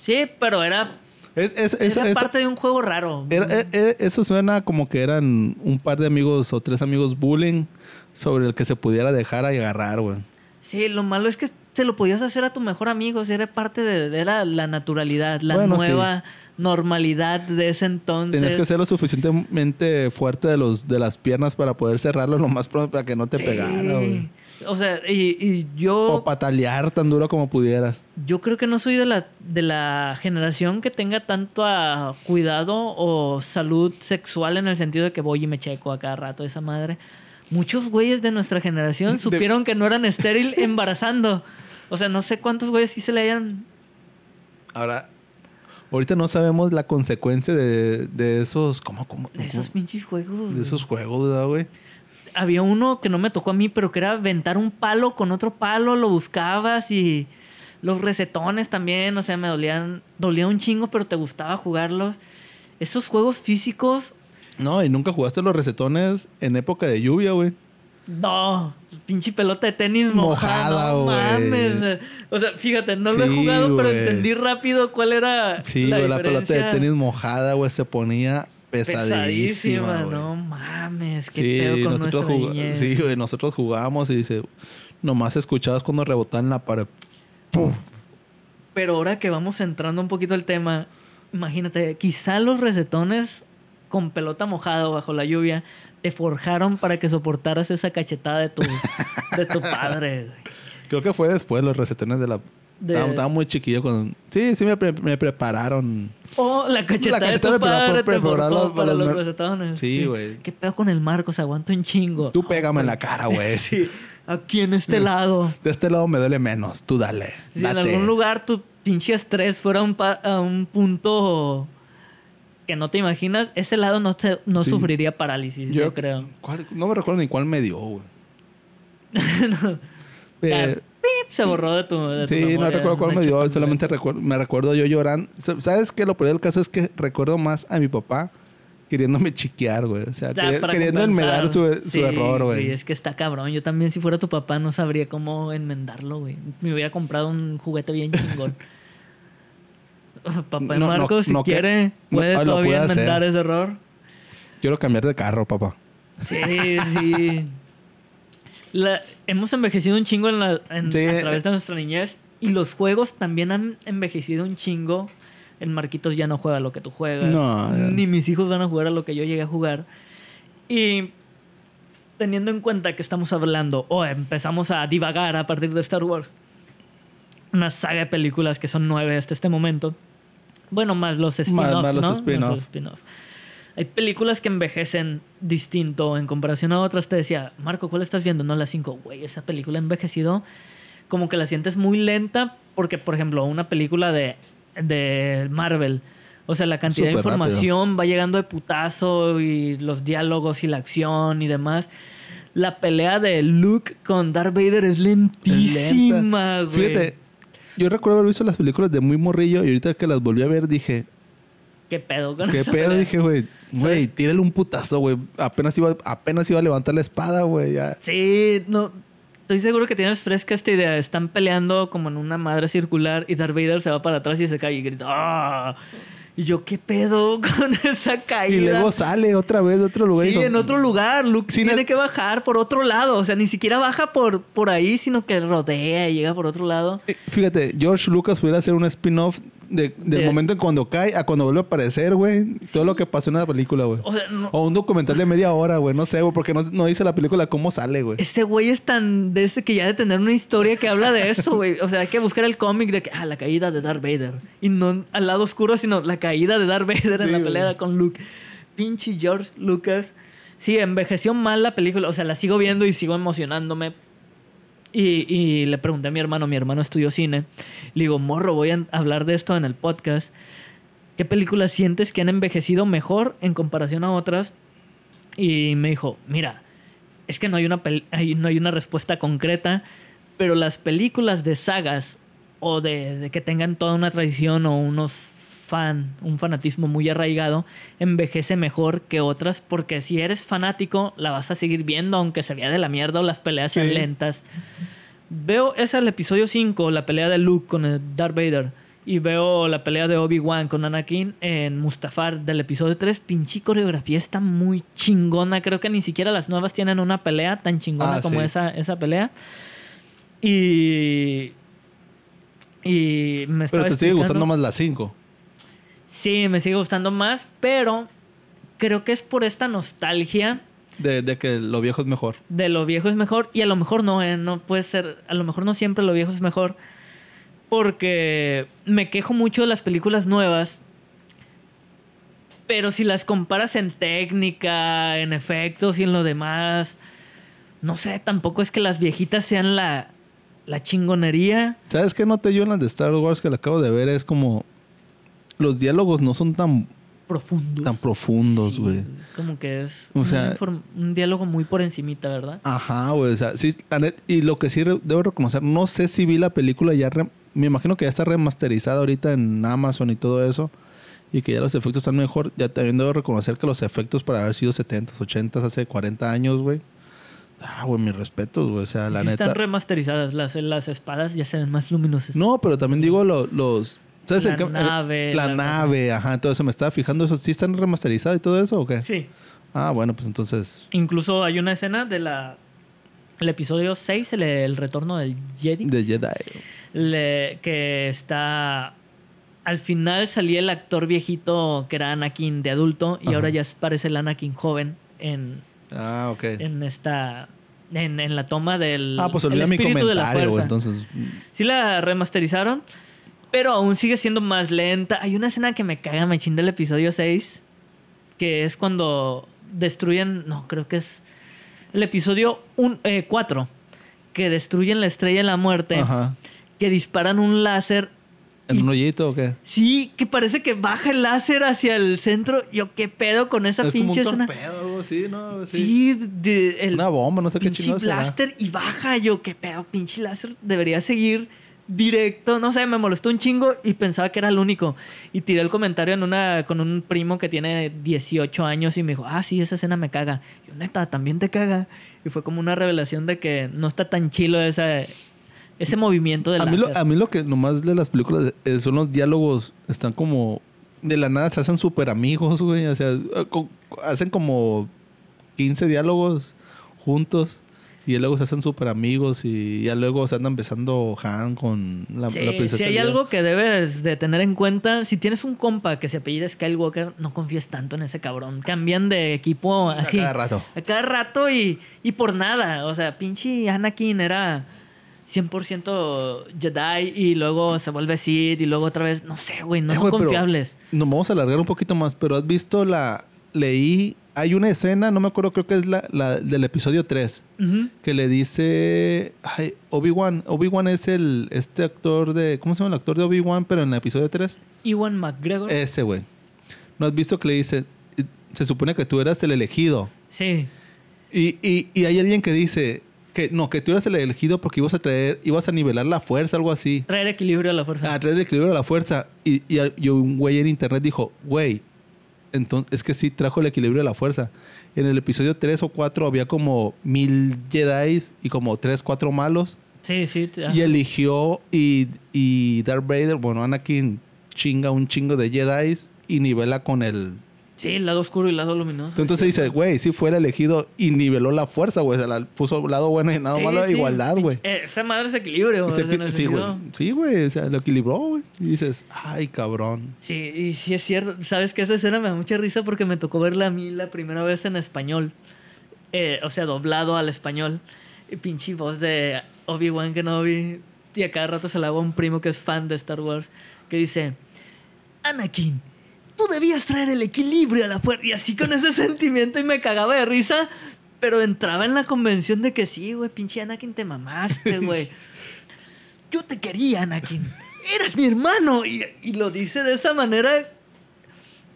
[SPEAKER 1] Sí, pero era,
[SPEAKER 2] Es, es,
[SPEAKER 1] era
[SPEAKER 2] eso-
[SPEAKER 1] parte de un juego raro.
[SPEAKER 2] era- era- era- eso suena como que eran un par de amigos o tres amigos bullying sobre el que se pudiera dejar y agarrar, güey.
[SPEAKER 1] Sí, lo malo es que se lo podías hacer a tu mejor amigo. era parte de, la, naturalidad, la
[SPEAKER 2] Bueno, sí.
[SPEAKER 1] nueva normalidad de ese entonces.
[SPEAKER 2] Tenías que ser lo suficientemente fuerte de los de las piernas para poder cerrarlo lo más pronto para que no te
[SPEAKER 1] Sí.
[SPEAKER 2] pegara, güey.
[SPEAKER 1] O sea, y, y
[SPEAKER 2] O
[SPEAKER 1] yo,
[SPEAKER 2] patalear tan duro como pudieras.
[SPEAKER 1] yo creo que no soy de la, de la generación que tenga tanto ah, cuidado o salud sexual en el sentido de que voy y me checo a cada rato esa madre. Muchos güeyes de nuestra generación
[SPEAKER 2] De-
[SPEAKER 1] supieron que no eran estéril <laughs> embarazando. O sea, no sé cuántos güeyes sí se le hayan...
[SPEAKER 2] Ahora, ahorita no sabemos la consecuencia de, de esos, ¿cómo, cómo,
[SPEAKER 1] De esos pinches juegos.
[SPEAKER 2] de esos juegos, ¿verdad, güey?
[SPEAKER 1] Había uno que no me tocó a mí, pero que era aventar un palo con otro palo, lo buscabas y los recetones también, o sea, me dolían, dolía un chingo, pero te gustaba jugarlos. Esos juegos físicos,
[SPEAKER 2] No, y nunca jugaste los recetones en época de lluvia, güey.
[SPEAKER 1] no, pinche pelota de tenis mojada,
[SPEAKER 2] Mojada,
[SPEAKER 1] no
[SPEAKER 2] güey.
[SPEAKER 1] mames. O sea, fíjate, no lo he jugado, pero
[SPEAKER 2] güey.
[SPEAKER 1] entendí rápido cuál era
[SPEAKER 2] Sí,
[SPEAKER 1] la
[SPEAKER 2] güey, la pelota de tenis mojada, güey, se ponía pesadísima, güey.
[SPEAKER 1] no mames, qué
[SPEAKER 2] Sí,
[SPEAKER 1] pedo con
[SPEAKER 2] nosotros, jug- sí, güey, nosotros jugábamos y dice, nomás escuchabas cuando rebotaban la pared. ¡Puf!
[SPEAKER 1] Pero ahora que vamos entrando un poquito al tema, imagínate, quizá los recetones con pelota mojada bajo la lluvia te forjaron para que soportaras esa cachetada de tu, de tu <laughs> padre. güey.
[SPEAKER 2] Creo que fue después los recetones de la...
[SPEAKER 1] De-
[SPEAKER 2] Estaba, estaba muy chiquillo con... Sí, sí me, pre- me prepararon.
[SPEAKER 1] O la cachetada,
[SPEAKER 2] La cachetada
[SPEAKER 1] de tu padre te
[SPEAKER 2] preparó
[SPEAKER 1] para
[SPEAKER 2] los
[SPEAKER 1] recetones.
[SPEAKER 2] Sí, güey.
[SPEAKER 1] ¿Qué pedo con el Marcos? Aguanta un chingo.
[SPEAKER 2] Tú pégame en la cara, güey. <laughs>
[SPEAKER 1] Sí, aquí en este lado.
[SPEAKER 2] De este lado me duele menos. Tú dale.
[SPEAKER 1] Si en algún lugar tu pinche estrés fuera un a un punto que no te imaginas, ese lado no, se- no
[SPEAKER 2] Sí.
[SPEAKER 1] sufriría parálisis, yo, creo.
[SPEAKER 2] ¿cuál- no me recuerdo ni cuál me dio, güey. <laughs> Pero-
[SPEAKER 1] pip, se borró de tu. de tu
[SPEAKER 2] sí, no recuerdo cuál me dio. Solamente recuerdo, me recuerdo yo llorando. Sa- ¿Sabes qué? Lo peor del caso es que recuerdo más a mi papá queriéndome chiquear, güey. O sea,
[SPEAKER 1] Ya,
[SPEAKER 2] queriendo enmendar su, su
[SPEAKER 1] Sí,
[SPEAKER 2] error, güey.
[SPEAKER 1] Es que está cabrón. Yo también, si fuera tu papá, no sabría cómo enmendarlo, güey. Me hubiera comprado un juguete bien chingón. <laughs> papá
[SPEAKER 2] no,
[SPEAKER 1] Marcos, si
[SPEAKER 2] no, que-
[SPEAKER 1] quiere,
[SPEAKER 2] no,
[SPEAKER 1] puede todavía
[SPEAKER 2] puede hacer.
[SPEAKER 1] enmendar ese error.
[SPEAKER 2] Quiero cambiar de carro, papá.
[SPEAKER 1] Sí, sí. La- hemos envejecido un chingo en la, en-
[SPEAKER 2] Sí.
[SPEAKER 1] a través de nuestra niñez y los juegos también han envejecido un chingo. El Marquitos ya no juega lo que tú juegas.
[SPEAKER 2] No.
[SPEAKER 1] Ni mis hijos van a jugar a lo que yo llegué a jugar. Y teniendo en cuenta que estamos hablando o empezamos a divagar a partir de Star Wars, una saga de películas que son nueve hasta este momento. Bueno, más los spin-off,
[SPEAKER 2] más los
[SPEAKER 1] ¿no?
[SPEAKER 2] spin-off.
[SPEAKER 1] los spin-off. Hay películas que envejecen distinto en comparación a otras. Te decía, Marco, ¿cuál estás viendo? No, la 5. Güey, esa película ha envejecido como que la sientes muy lenta porque, por ejemplo, una película de, de Marvel, o sea, la cantidad de información va llegando de putazo y los diálogos y la acción y demás. La pelea de Luke con Darth Vader es lentísima, güey.
[SPEAKER 2] Fíjate, yo recuerdo haber visto las películas de muy morrillo y ahorita que las volví a ver dije,
[SPEAKER 1] ¿Qué pedo con
[SPEAKER 2] ¿qué pedo? Dije, güey, güey, tírale un putazo, güey. Apenas iba, apenas iba a levantar la espada, güey.
[SPEAKER 1] Sí, no. Estoy seguro que tienes fresca esta idea. Están peleando como en una madre circular y Darth Vader se va para atrás y se cae y grita. ¡Ah! Y yo, ¿qué pedo <laughs> con esa caída?
[SPEAKER 2] Y luego sale otra vez de otro lugar.
[SPEAKER 1] Sí, en otro lugar. Luke
[SPEAKER 2] Sin
[SPEAKER 1] tiene
[SPEAKER 2] el-
[SPEAKER 1] que bajar por otro lado. O sea, ni siquiera baja por, por ahí, sino que rodea y llega por otro lado.
[SPEAKER 2] Eh, Fíjate, George Lucas pudiera hacer un spin-off de- del
[SPEAKER 1] De-
[SPEAKER 2] momento en cuando cae a cuando vuelve a aparecer, güey. Todo lo que pasó en la película, güey.
[SPEAKER 1] O sea, no-
[SPEAKER 2] O un documental de media hora, güey. No sé, güey, porque no, no dice la película cómo sale, güey.
[SPEAKER 1] ese güey es tan de ese que ya de tener una historia que habla de eso, güey. O sea, hay que buscar el cómic de que, ah, la caída de Darth Vader. Y no al lado oscuro, sino la caída de Darth Vader en la pelea con Luke. Pinche George Lucas. Sí, envejeció mal la película. O sea, la sigo viendo y sigo emocionándome. Y, le pregunté a mi hermano, mi hermano estudió cine. Le digo, morro, voy a hablar de esto en el podcast. ¿Qué películas sientes que han envejecido mejor en comparación a otras? Y me dijo, mira, es que no hay una, no hay una respuesta concreta, pero las películas de sagas o de, de que tengan toda una tradición o unos fan, un fanatismo muy arraigado, envejece mejor que otras porque si eres fanático la vas a seguir viendo aunque se vea de la mierda o las peleas sean lentas. Veo esa el episodio 5, la pelea de Luke con el Darth Vader. Y veo la pelea de Obi-Wan con Anakin en Mustafar del episodio 3. Pinche coreografía está muy chingona. Creo que ni siquiera las nuevas tienen una pelea tan chingona
[SPEAKER 2] Ah,
[SPEAKER 1] como
[SPEAKER 2] sí.
[SPEAKER 1] esa, esa pelea. Y. Y me
[SPEAKER 2] Pero te sigue gustando más la 5.
[SPEAKER 1] Sí, me sigue gustando más, pero creo que es por esta nostalgia
[SPEAKER 2] De, de que lo viejo es mejor.
[SPEAKER 1] de lo viejo es mejor y a lo mejor no, ¿eh? no puede ser, a lo mejor no siempre lo viejo es mejor porque me quejo mucho de las películas nuevas, pero si las comparas en técnica, en efectos y en lo demás, no sé, tampoco es que las viejitas sean la, la chingonería.
[SPEAKER 2] ¿Sabes qué noté yo en las de Star Wars que la acabo de ver? Es como... Los diálogos no son tan,
[SPEAKER 1] Profundos.
[SPEAKER 2] tan profundos,
[SPEAKER 1] Sí,
[SPEAKER 2] güey.
[SPEAKER 1] Como que es
[SPEAKER 2] O
[SPEAKER 1] un
[SPEAKER 2] sea-
[SPEAKER 1] un diálogo muy por encimita, ¿verdad?
[SPEAKER 2] Ajá, güey. O sea, sí, la y lo que sí debo reconocer, no sé si vi la película ya, re- me imagino que ya está remasterizada ahorita en Amazon y todo eso, y que ya los efectos están mejor. Ya también debo reconocer que los efectos para haber sido 70s, 80s, hace 40 años, güey. Ah, güey, mis respetos, güey. O sea, la
[SPEAKER 1] Sí
[SPEAKER 2] neta.
[SPEAKER 1] Están remasterizadas, las, las espadas ya se ven más luminosas.
[SPEAKER 2] No, pero también digo lo- los... ¿Sabes
[SPEAKER 1] La nave,
[SPEAKER 2] La,
[SPEAKER 1] la-
[SPEAKER 2] nave, ajá. Entonces me estaba fijando eso. ¿Sí están remasterizadas y todo eso o qué?
[SPEAKER 1] Sí.
[SPEAKER 2] Ah, bueno, pues entonces...
[SPEAKER 1] Incluso hay una escena de la el episodio 6, el, el retorno del Jedi,
[SPEAKER 2] De Jedi.
[SPEAKER 1] le- que está al final salía el actor viejito que era Anakin de adulto y
[SPEAKER 2] Ajá.
[SPEAKER 1] ahora ya parece el Anakin joven en,
[SPEAKER 2] Ah, ok.
[SPEAKER 1] en esta en, en la toma del
[SPEAKER 2] ah, pues
[SPEAKER 1] el
[SPEAKER 2] olvida mi
[SPEAKER 1] espíritu de la
[SPEAKER 2] comentario. Entonces...
[SPEAKER 1] Sí la remasterizaron, pero aún sigue siendo más lenta. Hay una escena que me caga machín del episodio 6, que es cuando destruyen, no, creo que es el episodio 4, que destruyen la estrella de la muerte,
[SPEAKER 2] Ajá.
[SPEAKER 1] que disparan un láser.
[SPEAKER 2] ¿En
[SPEAKER 1] y-
[SPEAKER 2] un hoyito o qué?
[SPEAKER 1] Sí, que parece que baja el láser hacia el centro. Yo, ¿qué pedo con esa
[SPEAKER 2] es como un
[SPEAKER 1] pinche escena?
[SPEAKER 2] torpedo o algo así, ¿no? Algo así.
[SPEAKER 1] Sí, de- el,
[SPEAKER 2] Una bomba, no sé qué
[SPEAKER 1] pinche
[SPEAKER 2] chingados será.
[SPEAKER 1] blaster y baja. Yo, qué pedo, pinche láser. Debería seguir directo. No sé, me molestó un chingo y pensaba que era el único. Y tiré el comentario en una, con un primo que tiene 18 años y me dijo, ah, sí, esa escena me caga. Yo, neta, también te caga. Y fue como una revelación de que no está tan chilo esa, ese movimiento del
[SPEAKER 2] A mí, lo,
[SPEAKER 1] láser.
[SPEAKER 2] a mí lo que nomás de las películas eh, son los diálogos. Están como... De la nada se hacen súper amigos, güey. O sea, hacen como 15 diálogos juntos. Y luego se hacen súper amigos. Y ya luego se andan besando Han con la,
[SPEAKER 1] Sí,
[SPEAKER 2] la princesa.
[SPEAKER 1] si hay algo que debes de tener en cuenta, si tienes un compa que se apellida Skywalker, no confíes tanto en ese cabrón. Cambian de equipo así.
[SPEAKER 2] A cada rato.
[SPEAKER 1] A cada rato y, y por nada. O sea, pinche Anakin era 100% Jedi y luego se vuelve Sith y luego otra vez, no sé, güey, no
[SPEAKER 2] Eh,
[SPEAKER 1] son confiables.
[SPEAKER 2] Nos vamos a alargar un poquito más. Pero has visto la... Leí... Hay una escena, no me acuerdo, creo que es la, la del episodio 3.
[SPEAKER 1] Ujú.
[SPEAKER 2] que le dice Obi-Wan. Obi-Wan es el este actor de ¿cómo se llama el actor de Obi-Wan pero en el episodio 3?
[SPEAKER 1] Ewan McGregor.
[SPEAKER 2] Ese güey. ¿No has visto que le dice se supone que tú eras el elegido?
[SPEAKER 1] sí.
[SPEAKER 2] Y, y, y hay alguien que dice que no, que tú eras el elegido porque ibas a traer ibas a nivelar la fuerza, algo así.
[SPEAKER 1] Traer equilibrio a la fuerza.
[SPEAKER 2] A traer equilibrio a la fuerza y, y, y un güey en internet dijo, "Güey, entonces es que sí trajo el equilibrio a la fuerza." En el episodio 3 o 4 había como mil Jedi y como 3, 4 malos.
[SPEAKER 1] sí, sí.
[SPEAKER 2] Y eligió y, y Darth Vader, bueno, Anakin chinga un chingo de Jedi y nivela con el
[SPEAKER 1] Sí, el lado oscuro y el lado luminoso.
[SPEAKER 2] Entonces dice, güey, si fuera elegido y niveló la fuerza, güey. Se la puso lado bueno y
[SPEAKER 1] Sí,
[SPEAKER 2] malo,
[SPEAKER 1] sí.
[SPEAKER 2] igualdad, güey.
[SPEAKER 1] Eh, Esa madre es equilibrio.
[SPEAKER 2] Y se-
[SPEAKER 1] o sea, en el
[SPEAKER 2] Sí, güey. Sí, güey. O sea, lo equilibró, güey. Y dices, ay, cabrón.
[SPEAKER 1] Sí, y sí es cierto. Sabes que esa escena me da mucha risa porque me tocó verla a mí la primera vez en español. Eh, o sea, doblado al español. Y pinche voz de Obi-Wan Kenobi. Y a cada rato se la hago a un primo que es fan de Star Wars. Que dice: Anakin, tú debías traer el equilibrio a la fuerza. Y así con ese <laughs> sentimiento y me cagaba de risa. Pero entraba en la convención de que sí, güey, pinche Anakin, te mamaste, güey. <laughs> Yo te quería, Anakin. Eres mi hermano. Y, y lo dice de esa manera.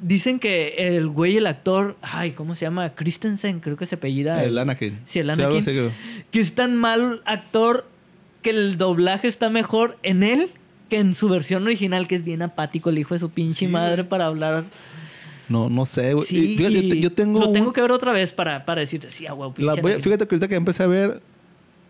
[SPEAKER 1] Dicen que el güey, el actor, ay, ¿cómo se llama? Christensen, creo que se apellida.
[SPEAKER 2] El Anakin.
[SPEAKER 1] Sí, el Anakin. que es tan mal actor que el doblaje está mejor en él que en su versión original, que es bien apático el hijo de su pinche
[SPEAKER 2] Sí,
[SPEAKER 1] madre para hablar.
[SPEAKER 2] No, no sé, güey.
[SPEAKER 1] Sí,
[SPEAKER 2] Y fíjate, yo, tengo.
[SPEAKER 1] Lo tengo
[SPEAKER 2] un-
[SPEAKER 1] que ver otra vez para, para decirte, sí, ah, pinche
[SPEAKER 2] voy fíjate que ahorita que empecé a ver,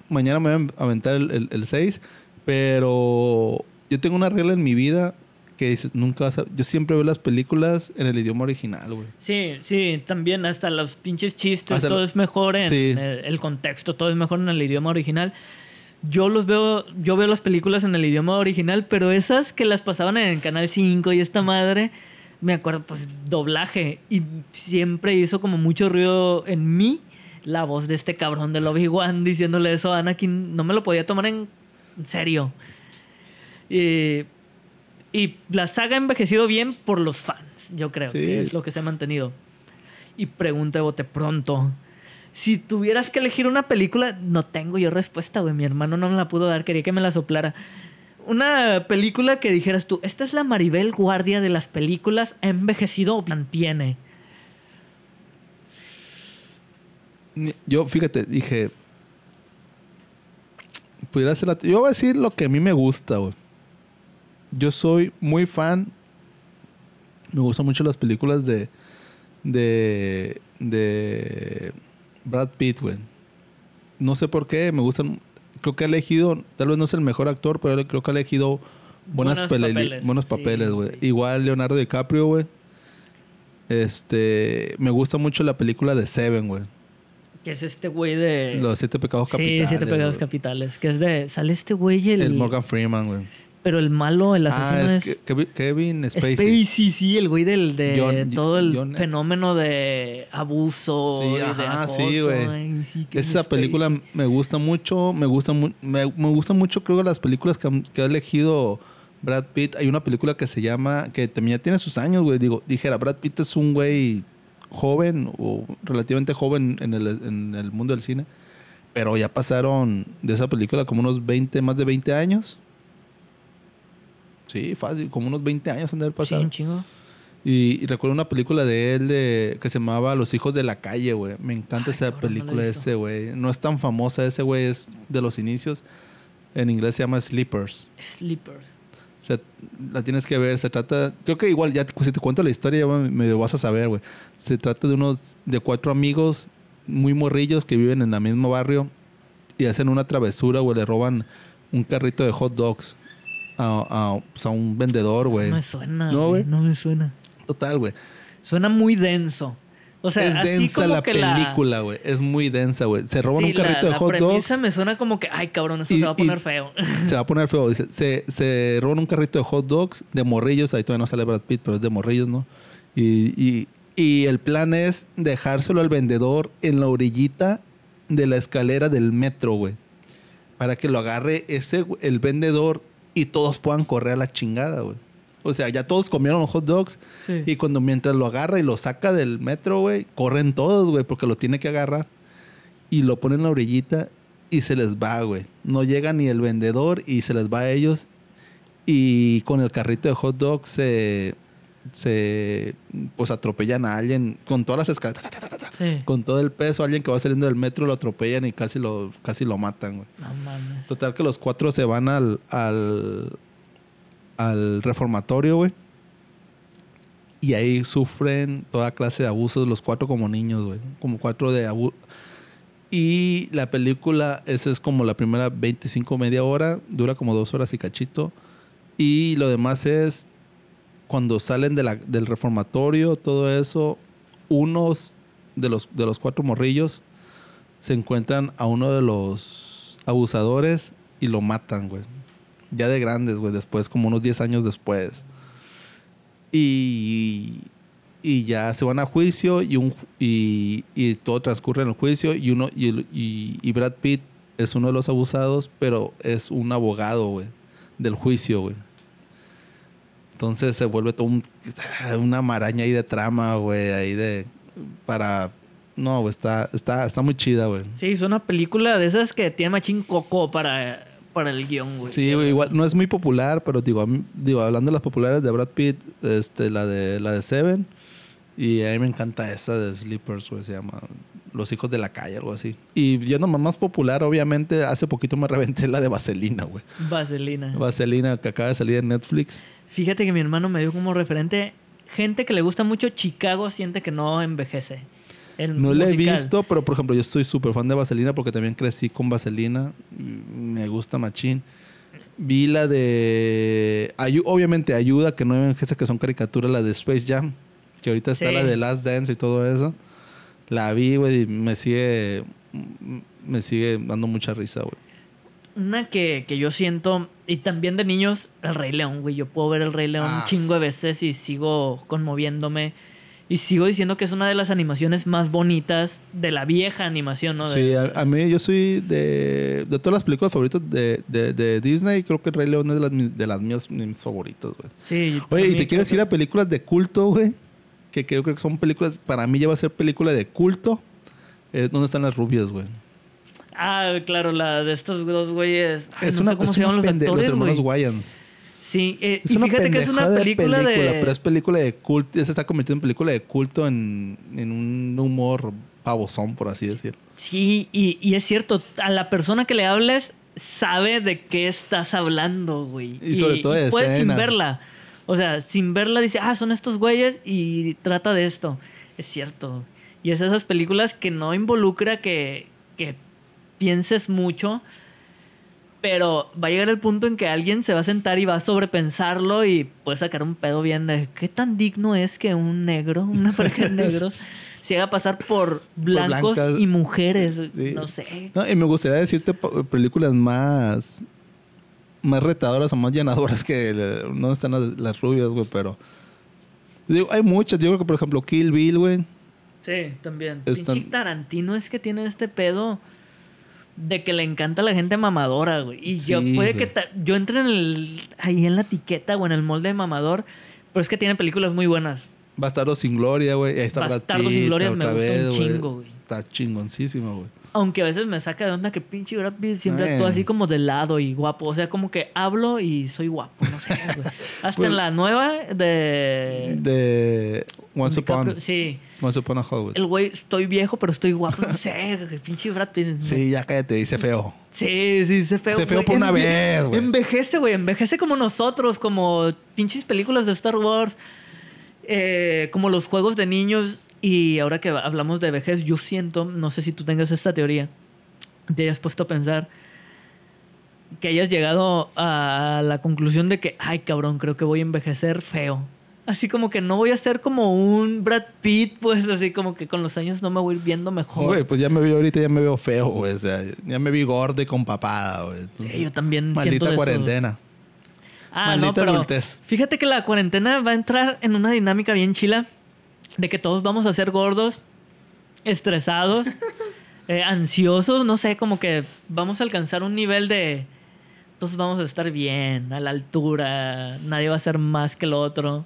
[SPEAKER 2] mañana me voy a aventar el 6, pero yo tengo una regla en mi vida que dices, nunca vas a... Yo siempre veo las películas en el idioma original, güey.
[SPEAKER 1] Sí, sí, también hasta los pinches chistes,
[SPEAKER 2] Hasta
[SPEAKER 1] todo es mejor en
[SPEAKER 2] Sí.
[SPEAKER 1] el, el contexto, todo es mejor en el idioma original. Yo los veo, yo veo las películas en el idioma original, pero esas que las pasaban en Canal 5 y esta madre, me acuerdo, pues doblaje. Y siempre hizo como mucho ruido en mí la voz de este cabrón de Obi-Wan diciéndole eso a Anakin. No me lo podía tomar en serio. Y, y la saga ha envejecido bien por los fans, yo creo,
[SPEAKER 2] Sí.
[SPEAKER 1] que es lo que se ha mantenido. Y pregunta de bote pronto. Si tuvieras que elegir una película, no tengo yo respuesta, güey. Mi hermano no me la pudo dar, quería que me la soplara. Una película que dijeras tú, esta es la Maribel Guardia de las películas, ¿ha envejecido o mantiene?
[SPEAKER 2] Yo, fíjate, dije... Pudiera ser la... Yo voy a decir lo que a mí me gusta, güey. Yo soy muy fan... Me gustan mucho las películas de... De... De... Brad Pitt, güey. No sé por qué, me gustan... Creo que ha elegido... Tal vez no es el mejor actor, pero creo que ha elegido... Buenas
[SPEAKER 1] Buenos
[SPEAKER 2] pele-
[SPEAKER 1] papeles,
[SPEAKER 2] buenos
[SPEAKER 1] sí,
[SPEAKER 2] papeles, güey.
[SPEAKER 1] sí.
[SPEAKER 2] Igual Leonardo DiCaprio, güey. Este... Me gusta mucho la película de Seven, güey.
[SPEAKER 1] Que es este güey de...
[SPEAKER 2] Los siete pecados
[SPEAKER 1] sí,
[SPEAKER 2] capitales.
[SPEAKER 1] Siete Pecados. Capitales. Que es de... Sale este güey el...
[SPEAKER 2] El Morgan Freeman, güey.
[SPEAKER 1] Pero el malo, el asesino
[SPEAKER 2] Ah, es,
[SPEAKER 1] es...
[SPEAKER 2] que- Kevin, Spacey.
[SPEAKER 1] Spacey, sí, el güey del de
[SPEAKER 2] John-
[SPEAKER 1] todo el
[SPEAKER 2] John
[SPEAKER 1] fenómeno de abuso
[SPEAKER 2] Sí,
[SPEAKER 1] y de
[SPEAKER 2] ajá,
[SPEAKER 1] acoso.
[SPEAKER 2] sí, güey.
[SPEAKER 1] Ay, sí, Kevin
[SPEAKER 2] Esa película me gusta mucho. Me gusta, mu- me, me gusta mucho, creo, las películas que, que ha elegido Brad Pitt. Hay una película que se llama... Que también ya tiene sus años, güey. Digo, dijera, Brad Pitt es un güey joven o relativamente joven en el, en el mundo del cine. Pero ya pasaron de esa película como unos 20, más de 20 años. Sí, fácil, como unos 20 años han de haber
[SPEAKER 1] Sí, un chingo.
[SPEAKER 2] Y, y recuerdo una película de él de, que se llamaba Los hijos de la calle, güey. Me encanta
[SPEAKER 1] Ay,
[SPEAKER 2] esa
[SPEAKER 1] cabrón,
[SPEAKER 2] película de ese, güey. No es tan famosa, ese güey es de los inicios. En inglés se llama Sleepers.
[SPEAKER 1] Sleepers.
[SPEAKER 2] O sea, la tienes que ver. Se trata... Creo que igual ya si te cuento la historia ya me medio vas a saber, güey. Se trata de unos... De cuatro amigos muy morrillos que viven en el mismo barrio y hacen una travesura, güey. Le roban un carrito de hot dogs a, a, pues, a un vendedor, güey.
[SPEAKER 1] No me suena,
[SPEAKER 2] No,
[SPEAKER 1] güey. No me suena.
[SPEAKER 2] Total, güey.
[SPEAKER 1] Suena muy denso. O sea,
[SPEAKER 2] es
[SPEAKER 1] así
[SPEAKER 2] densa
[SPEAKER 1] como
[SPEAKER 2] la
[SPEAKER 1] que
[SPEAKER 2] película, güey. Es muy densa, güey. Se roban
[SPEAKER 1] Sí,
[SPEAKER 2] un carrito
[SPEAKER 1] la,
[SPEAKER 2] de hot
[SPEAKER 1] la
[SPEAKER 2] dogs.
[SPEAKER 1] premisa me suena como que, ay, cabrón, esto
[SPEAKER 2] Y-
[SPEAKER 1] se va a poner feo. <laughs>
[SPEAKER 2] Se va a poner feo. Dice, se, se roban un carrito de hot dogs de morrillos. Ahí todavía no sale Brad Pitt, pero es de morrillos, ¿no? Y, y- y el plan es dejárselo al vendedor en la orillita de la escalera del metro, güey. Para que lo agarre ese, el vendedor y todos puedan correr a la chingada, güey. O sea, ya todos comieron los hot dogs.
[SPEAKER 1] Sí.
[SPEAKER 2] Y cuando mientras lo agarra y lo saca del metro, güey, corren todos, güey, porque lo tiene que agarrar. Y lo ponen en la orillita y se les va, güey. No llega ni el vendedor y se les va a ellos. Y con el carrito de hot dog se, se pues atropellan a alguien con todas las escaleras. ta, ta, ta, ta, ta,
[SPEAKER 1] Sí.
[SPEAKER 2] Con todo el peso, alguien que va saliendo del metro lo atropellan y casi lo, casi lo matan, güey.
[SPEAKER 1] No mames.
[SPEAKER 2] Total que los cuatro se van al, al, al reformatorio, güey. Y ahí sufren toda clase de abusos, los cuatro como niños, güey. Como cuatro de abuso. Y la película, esa es como la primera 25, media hora. Dura como dos horas y cachito. Y lo demás es cuando salen de la- del reformatorio, todo eso, unos de los, de los cuatro morrillos se encuentran a uno de los abusadores y lo matan, güey. Ya de grandes, güey, después, como unos 10 años después. Y, y ya se van a juicio y, un, y, y todo transcurre en el juicio y, uno, y, y Brad Pitt es uno de los abusados, pero es un abogado, güey, del juicio, güey. Entonces se vuelve todo un- una maraña ahí de trama, güey, ahí de... Para... No, güey, está, está, está muy chida, güey.
[SPEAKER 1] Sí, es una película de esas que tiene machín coco para, para el guion, güey.
[SPEAKER 2] Sí, güey, igual no es muy popular, pero digo, digo, hablando de las populares de Brad Pitt, este, la de la de Seven, y a mí me encanta esa de Sleepers, güey, se llama Los hijos de la calle, algo así. Y yendo más más popular, obviamente, hace poquito me reventé la de Vaselina, güey.
[SPEAKER 1] Vaselina.
[SPEAKER 2] Vaselina que acaba de salir en Netflix.
[SPEAKER 1] Fíjate que mi hermano me dio como referente gente que le gusta mucho Chicago siente que no envejece. El
[SPEAKER 2] No la he visto, pero por ejemplo, yo soy súper fan de Vaselina porque también crecí con Vaselina. Mm, Me gusta machín. Vi la de... ayu- obviamente ayuda que no envejece, que son caricaturas, la de Space Jam. Que ahorita está
[SPEAKER 1] Sí.
[SPEAKER 2] la de Last Dance y todo eso. La vi, güey, y me sigue... Me sigue dando mucha risa, güey.
[SPEAKER 1] Una que, que yo siento, y también de niños, El Rey León, güey. Yo puedo ver El Rey León
[SPEAKER 2] Ah.
[SPEAKER 1] un chingo de veces y sigo conmoviéndome. Y sigo diciendo que es una de las animaciones más bonitas de la vieja animación, ¿no? De-
[SPEAKER 2] Sí, a, a mí yo soy de... De todas las películas favoritas de, de, de Disney, creo que El Rey León es de las, de las mías, mis favoritos, güey.
[SPEAKER 1] Sí,
[SPEAKER 2] Oye, y te quieres
[SPEAKER 1] creo
[SPEAKER 2] ir a películas de culto, güey. Que creo que son películas, para mí ya va a ser película de culto. Eh, ¿Dónde están las rubias, güey?
[SPEAKER 1] Ah, claro, la de estos dos güeyes. Ay,
[SPEAKER 2] Es
[SPEAKER 1] no
[SPEAKER 2] una,
[SPEAKER 1] sé cómo
[SPEAKER 2] es
[SPEAKER 1] se llaman los actores,
[SPEAKER 2] hermanos. Wayans.
[SPEAKER 1] Sí, eh,
[SPEAKER 2] Es
[SPEAKER 1] y
[SPEAKER 2] una
[SPEAKER 1] fíjate que es una
[SPEAKER 2] pendejada de
[SPEAKER 1] película de...
[SPEAKER 2] Pero es película de culto. Ya se está convirtiendo en película de culto en, en un humor pavosón, por así decirlo.
[SPEAKER 1] Sí, y, y es cierto, a la persona que le hables sabe de qué estás hablando, güey.
[SPEAKER 2] Y sobre todo de
[SPEAKER 1] puedes sin verla. O sea, sin verla dice, ah, son estos güeyes y trata de esto. Es cierto. Y es esas películas que no involucra que, que pienses mucho, pero va a llegar el punto en que alguien se va a sentar y va a sobrepensarlo y puede sacar un pedo bien de qué tan digno es que un negro, una <laughs> pareja de negros, se haga pasar por blancos y mujeres.
[SPEAKER 2] Sí.
[SPEAKER 1] No sé.
[SPEAKER 2] No, y me gustaría decirte películas más más retadoras o más llenadoras que no están las, las rubias, güey, pero digo, hay muchas. Yo creo que por ejemplo Kill Bill, güey.
[SPEAKER 1] Sí, también.
[SPEAKER 2] Están-
[SPEAKER 1] Tarantino es que tiene este pedo de que le encanta a la gente mamadora, güey. Y yo puede
[SPEAKER 2] güey.
[SPEAKER 1] que ta- yo entre en el, ahí en la etiqueta o en el molde de mamador, pero es que tiene películas muy buenas.
[SPEAKER 2] Bastardo sin gloria, güey. Ahí está
[SPEAKER 1] Bastardo sin Gloria me gusta un chingo, güey.
[SPEAKER 2] Está chingoncísimo, güey.
[SPEAKER 1] Aunque a veces me saca de onda que pinche Brad Pitt siempre actúa así como de lado y guapo. O sea, como que hablo y soy guapo, no sé, güey. <laughs> Hasta
[SPEAKER 2] Pues-
[SPEAKER 1] en la nueva de...
[SPEAKER 2] De Once
[SPEAKER 1] DiCaprio,
[SPEAKER 2] Upon,
[SPEAKER 1] Sí.
[SPEAKER 2] Once Upon a Hollywood.
[SPEAKER 1] El güey, estoy viejo, pero estoy guapo. No sé, güey, pinche Brad Pitt.
[SPEAKER 2] Sí, ya cállate, dice feo.
[SPEAKER 1] Sí, sí, se feo.
[SPEAKER 2] Se feo por una
[SPEAKER 1] Enve-
[SPEAKER 2] vez, güey.
[SPEAKER 1] Envejece, güey. Envejece como nosotros, como pinches películas de Star Wars, eh, como los juegos de niños. Y ahora que hablamos de vejez, yo siento, no sé si tú tengas esta teoría, te hayas puesto a pensar que hayas llegado a la conclusión de que, ay, cabrón, creo que voy a envejecer feo. Así como que no voy a ser como un Brad Pitt, pues así como que con los años no me voy viendo mejor.
[SPEAKER 2] Güey, pues ya me veo ahorita, ya me veo feo, güey. O sea, ya me vi gordo y con papada, güey.
[SPEAKER 1] Sí, yo también siento
[SPEAKER 2] Maldita
[SPEAKER 1] eso. Ah,
[SPEAKER 2] Maldita
[SPEAKER 1] no, pero
[SPEAKER 2] adultez.
[SPEAKER 1] fíjate que la cuarentena va a entrar en una dinámica bien chila de que todos vamos a ser gordos, estresados, <laughs> eh, ansiosos, no sé, como que vamos a alcanzar un nivel de todos vamos a estar bien, a la altura, nadie va a ser más que el otro.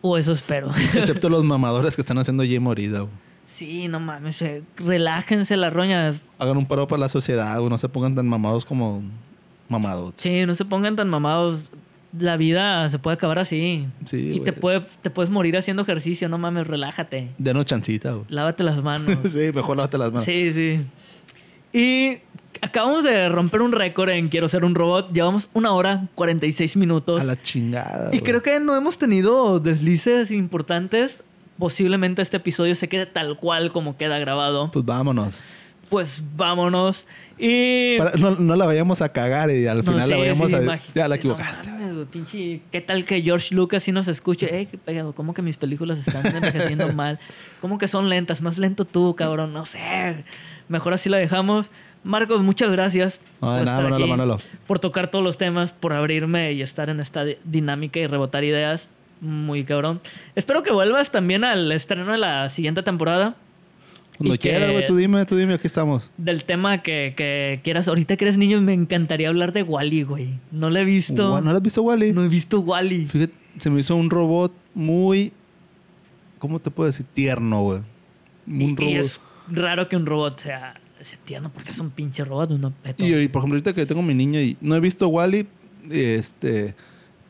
[SPEAKER 1] O eso espero. <laughs>
[SPEAKER 2] Excepto los mamadores que están haciendo morida, güey.
[SPEAKER 1] sí, no mames, eh, relájense la roña.
[SPEAKER 2] Hagan un paro para la sociedad. No se pongan tan mamados como mamados.
[SPEAKER 1] Sí, no se pongan tan mamados. La vida se puede acabar así.
[SPEAKER 2] Sí,
[SPEAKER 1] y te, puede, te puedes morir haciendo ejercicio, no mames, relájate.
[SPEAKER 2] Denos chancita, güey.
[SPEAKER 1] Lávate las manos. <laughs>
[SPEAKER 2] sí, mejor lávate las manos.
[SPEAKER 1] sí, sí. Y acabamos de romper un récord en Quiero ser un robot. Llevamos una hora 46 minutos.
[SPEAKER 2] A la chingada,
[SPEAKER 1] Y
[SPEAKER 2] güey.
[SPEAKER 1] creo que no hemos tenido deslices importantes. Posiblemente este episodio se quede tal cual como queda grabado.
[SPEAKER 2] Pues vámonos.
[SPEAKER 1] Pues vámonos. Y...
[SPEAKER 2] Para- no, no la vayamos a cagar y al
[SPEAKER 1] No,
[SPEAKER 2] final la vayamos
[SPEAKER 1] sí,
[SPEAKER 2] a... Ya la
[SPEAKER 1] no
[SPEAKER 2] equivocaste.
[SPEAKER 1] mames, pinche, ¿qué tal que George Lucas sí nos escuche? Pedo, ¿cómo que mis películas están envejeciendo <laughs> mal? ¿Cómo que son lentas? Más lento tú, cabrón, no sé. Mejor así la dejamos. Marcos, muchas gracias.
[SPEAKER 2] No, de
[SPEAKER 1] por
[SPEAKER 2] nada, Manolo, Manolo.
[SPEAKER 1] Por tocar todos los temas, por abrirme y estar en esta di- dinámica y rebotar ideas. Muy cabrón. Espero que vuelvas también al estreno de la siguiente temporada.
[SPEAKER 2] Cuando quieras, güey, tú dime, tú dime, aquí estamos.
[SPEAKER 1] Del tema que, que quieras. Ahorita que eres niño, me encantaría hablar de Wally, güey. No lo he visto.
[SPEAKER 2] ¿No lo has visto, Wally?
[SPEAKER 1] No he visto Wally.
[SPEAKER 2] Fíjate, se me hizo un robot muy. ¿Cómo te puedo decir? Tierno, güey. Un
[SPEAKER 1] Y, y
[SPEAKER 2] robot.
[SPEAKER 1] es raro que un robot sea, sea tierno porque es un pinche robot, un objeto.
[SPEAKER 2] Y, y, por ejemplo, ahorita que tengo mi niño y no he visto Wally, este.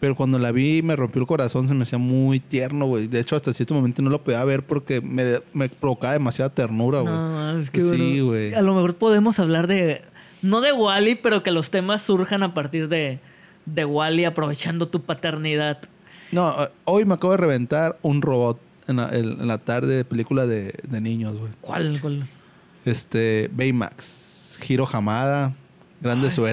[SPEAKER 2] Pero cuando la vi me rompió el corazón, se me hacía muy tierno, güey. De hecho, hasta cierto momento no lo podía ver porque me, me provocaba demasiada ternura, güey.
[SPEAKER 1] No, es que
[SPEAKER 2] Sí, güey.
[SPEAKER 1] A lo mejor podemos hablar de. No de Wally, pero que los temas surjan a partir de, de Wally aprovechando tu paternidad.
[SPEAKER 2] No, eh, hoy me acabo de reventar un robot en la, en- la tarde de película de, de niños, güey.
[SPEAKER 1] ¿Cuál? cuál?
[SPEAKER 2] Este, Baymax, Hiro Hamada, Grandes
[SPEAKER 1] Ay.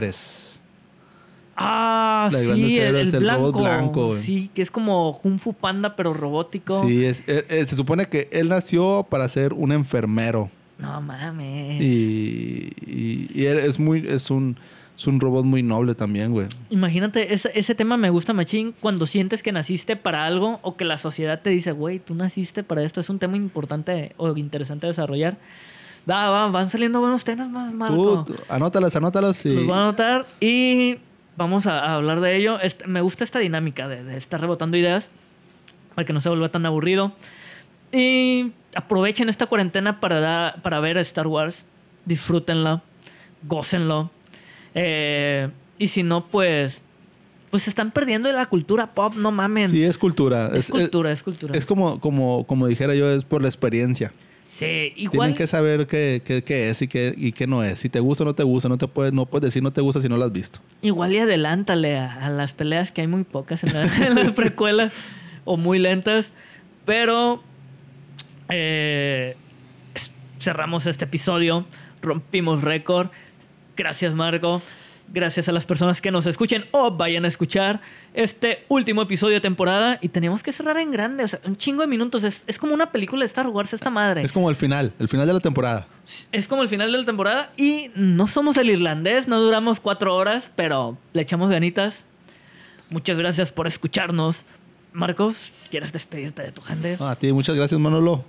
[SPEAKER 1] Ah,
[SPEAKER 2] La
[SPEAKER 1] sí, el, el
[SPEAKER 2] el robot
[SPEAKER 1] blanco.
[SPEAKER 2] blanco, güey.
[SPEAKER 1] sí, que es como Kung Fu Panda, pero robótico.
[SPEAKER 2] Sí, es, eh, eh, se supone que él nació para ser un enfermero.
[SPEAKER 1] No mames.
[SPEAKER 2] Y, y- es muy, es un, es un robot muy noble también, güey.
[SPEAKER 1] Imagínate, ese, ese tema me gusta, Machín, cuando sientes que naciste para algo o que la sociedad te dice, güey, tú naciste para esto. Es un tema importante o interesante desarrollar. Va, va, van saliendo buenos temas más, Marco.
[SPEAKER 2] tú, anótalas, anótalas y...
[SPEAKER 1] Los voy a anotar y vamos a, a hablar de ello. Este- me gusta esta dinámica de, de estar rebotando ideas para que no se vuelva tan aburrido. Y aprovechen esta cuarentena para, dar- para ver Star Wars. Disfrútenla, gócenlo. Eh, y si no, pues, pues se están perdiendo de la cultura pop, no mamen.
[SPEAKER 2] Sí, es cultura.
[SPEAKER 1] es, cultura, es, cultura.
[SPEAKER 2] Es como, como, como dijera yo, es por la experiencia.
[SPEAKER 1] Sí, igual.
[SPEAKER 2] Tienen que saber qué, qué- qué es y qué, y qué no es. Si te gusta o no te gusta, no te puedes, no puedes decir no te gusta si no lo has visto.
[SPEAKER 1] Igual y adelántale a, a las peleas que hay muy pocas en la, <laughs> en la precuela o muy lentas. Pero eh, cerramos este episodio, rompimos récord. Gracias Marco. Gracias a las personas que nos escuchen o vayan a escuchar este último episodio de temporada. Y teníamos que cerrar en grande, o sea, un chingo de minutos. Es, es como una película de Star Wars esta madre.
[SPEAKER 2] Es como el final, el final de la temporada.
[SPEAKER 1] Es como el final de la temporada y no somos el irlandés, no duramos cuatro horas, pero le echamos ganitas. Muchas gracias por escucharnos. Marcos, ¿quieres despedirte de tu gente?
[SPEAKER 2] Ah, a ti, muchas gracias, Manolo.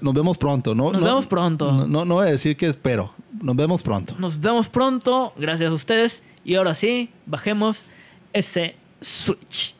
[SPEAKER 2] Nos vemos pronto. No,
[SPEAKER 1] Nos
[SPEAKER 2] no-
[SPEAKER 1] vemos pronto.
[SPEAKER 2] No, no, no voy a decir que espero. Nos vemos pronto.
[SPEAKER 1] Nos vemos pronto, gracias a ustedes. Y ahora sí, bajemos ese switch.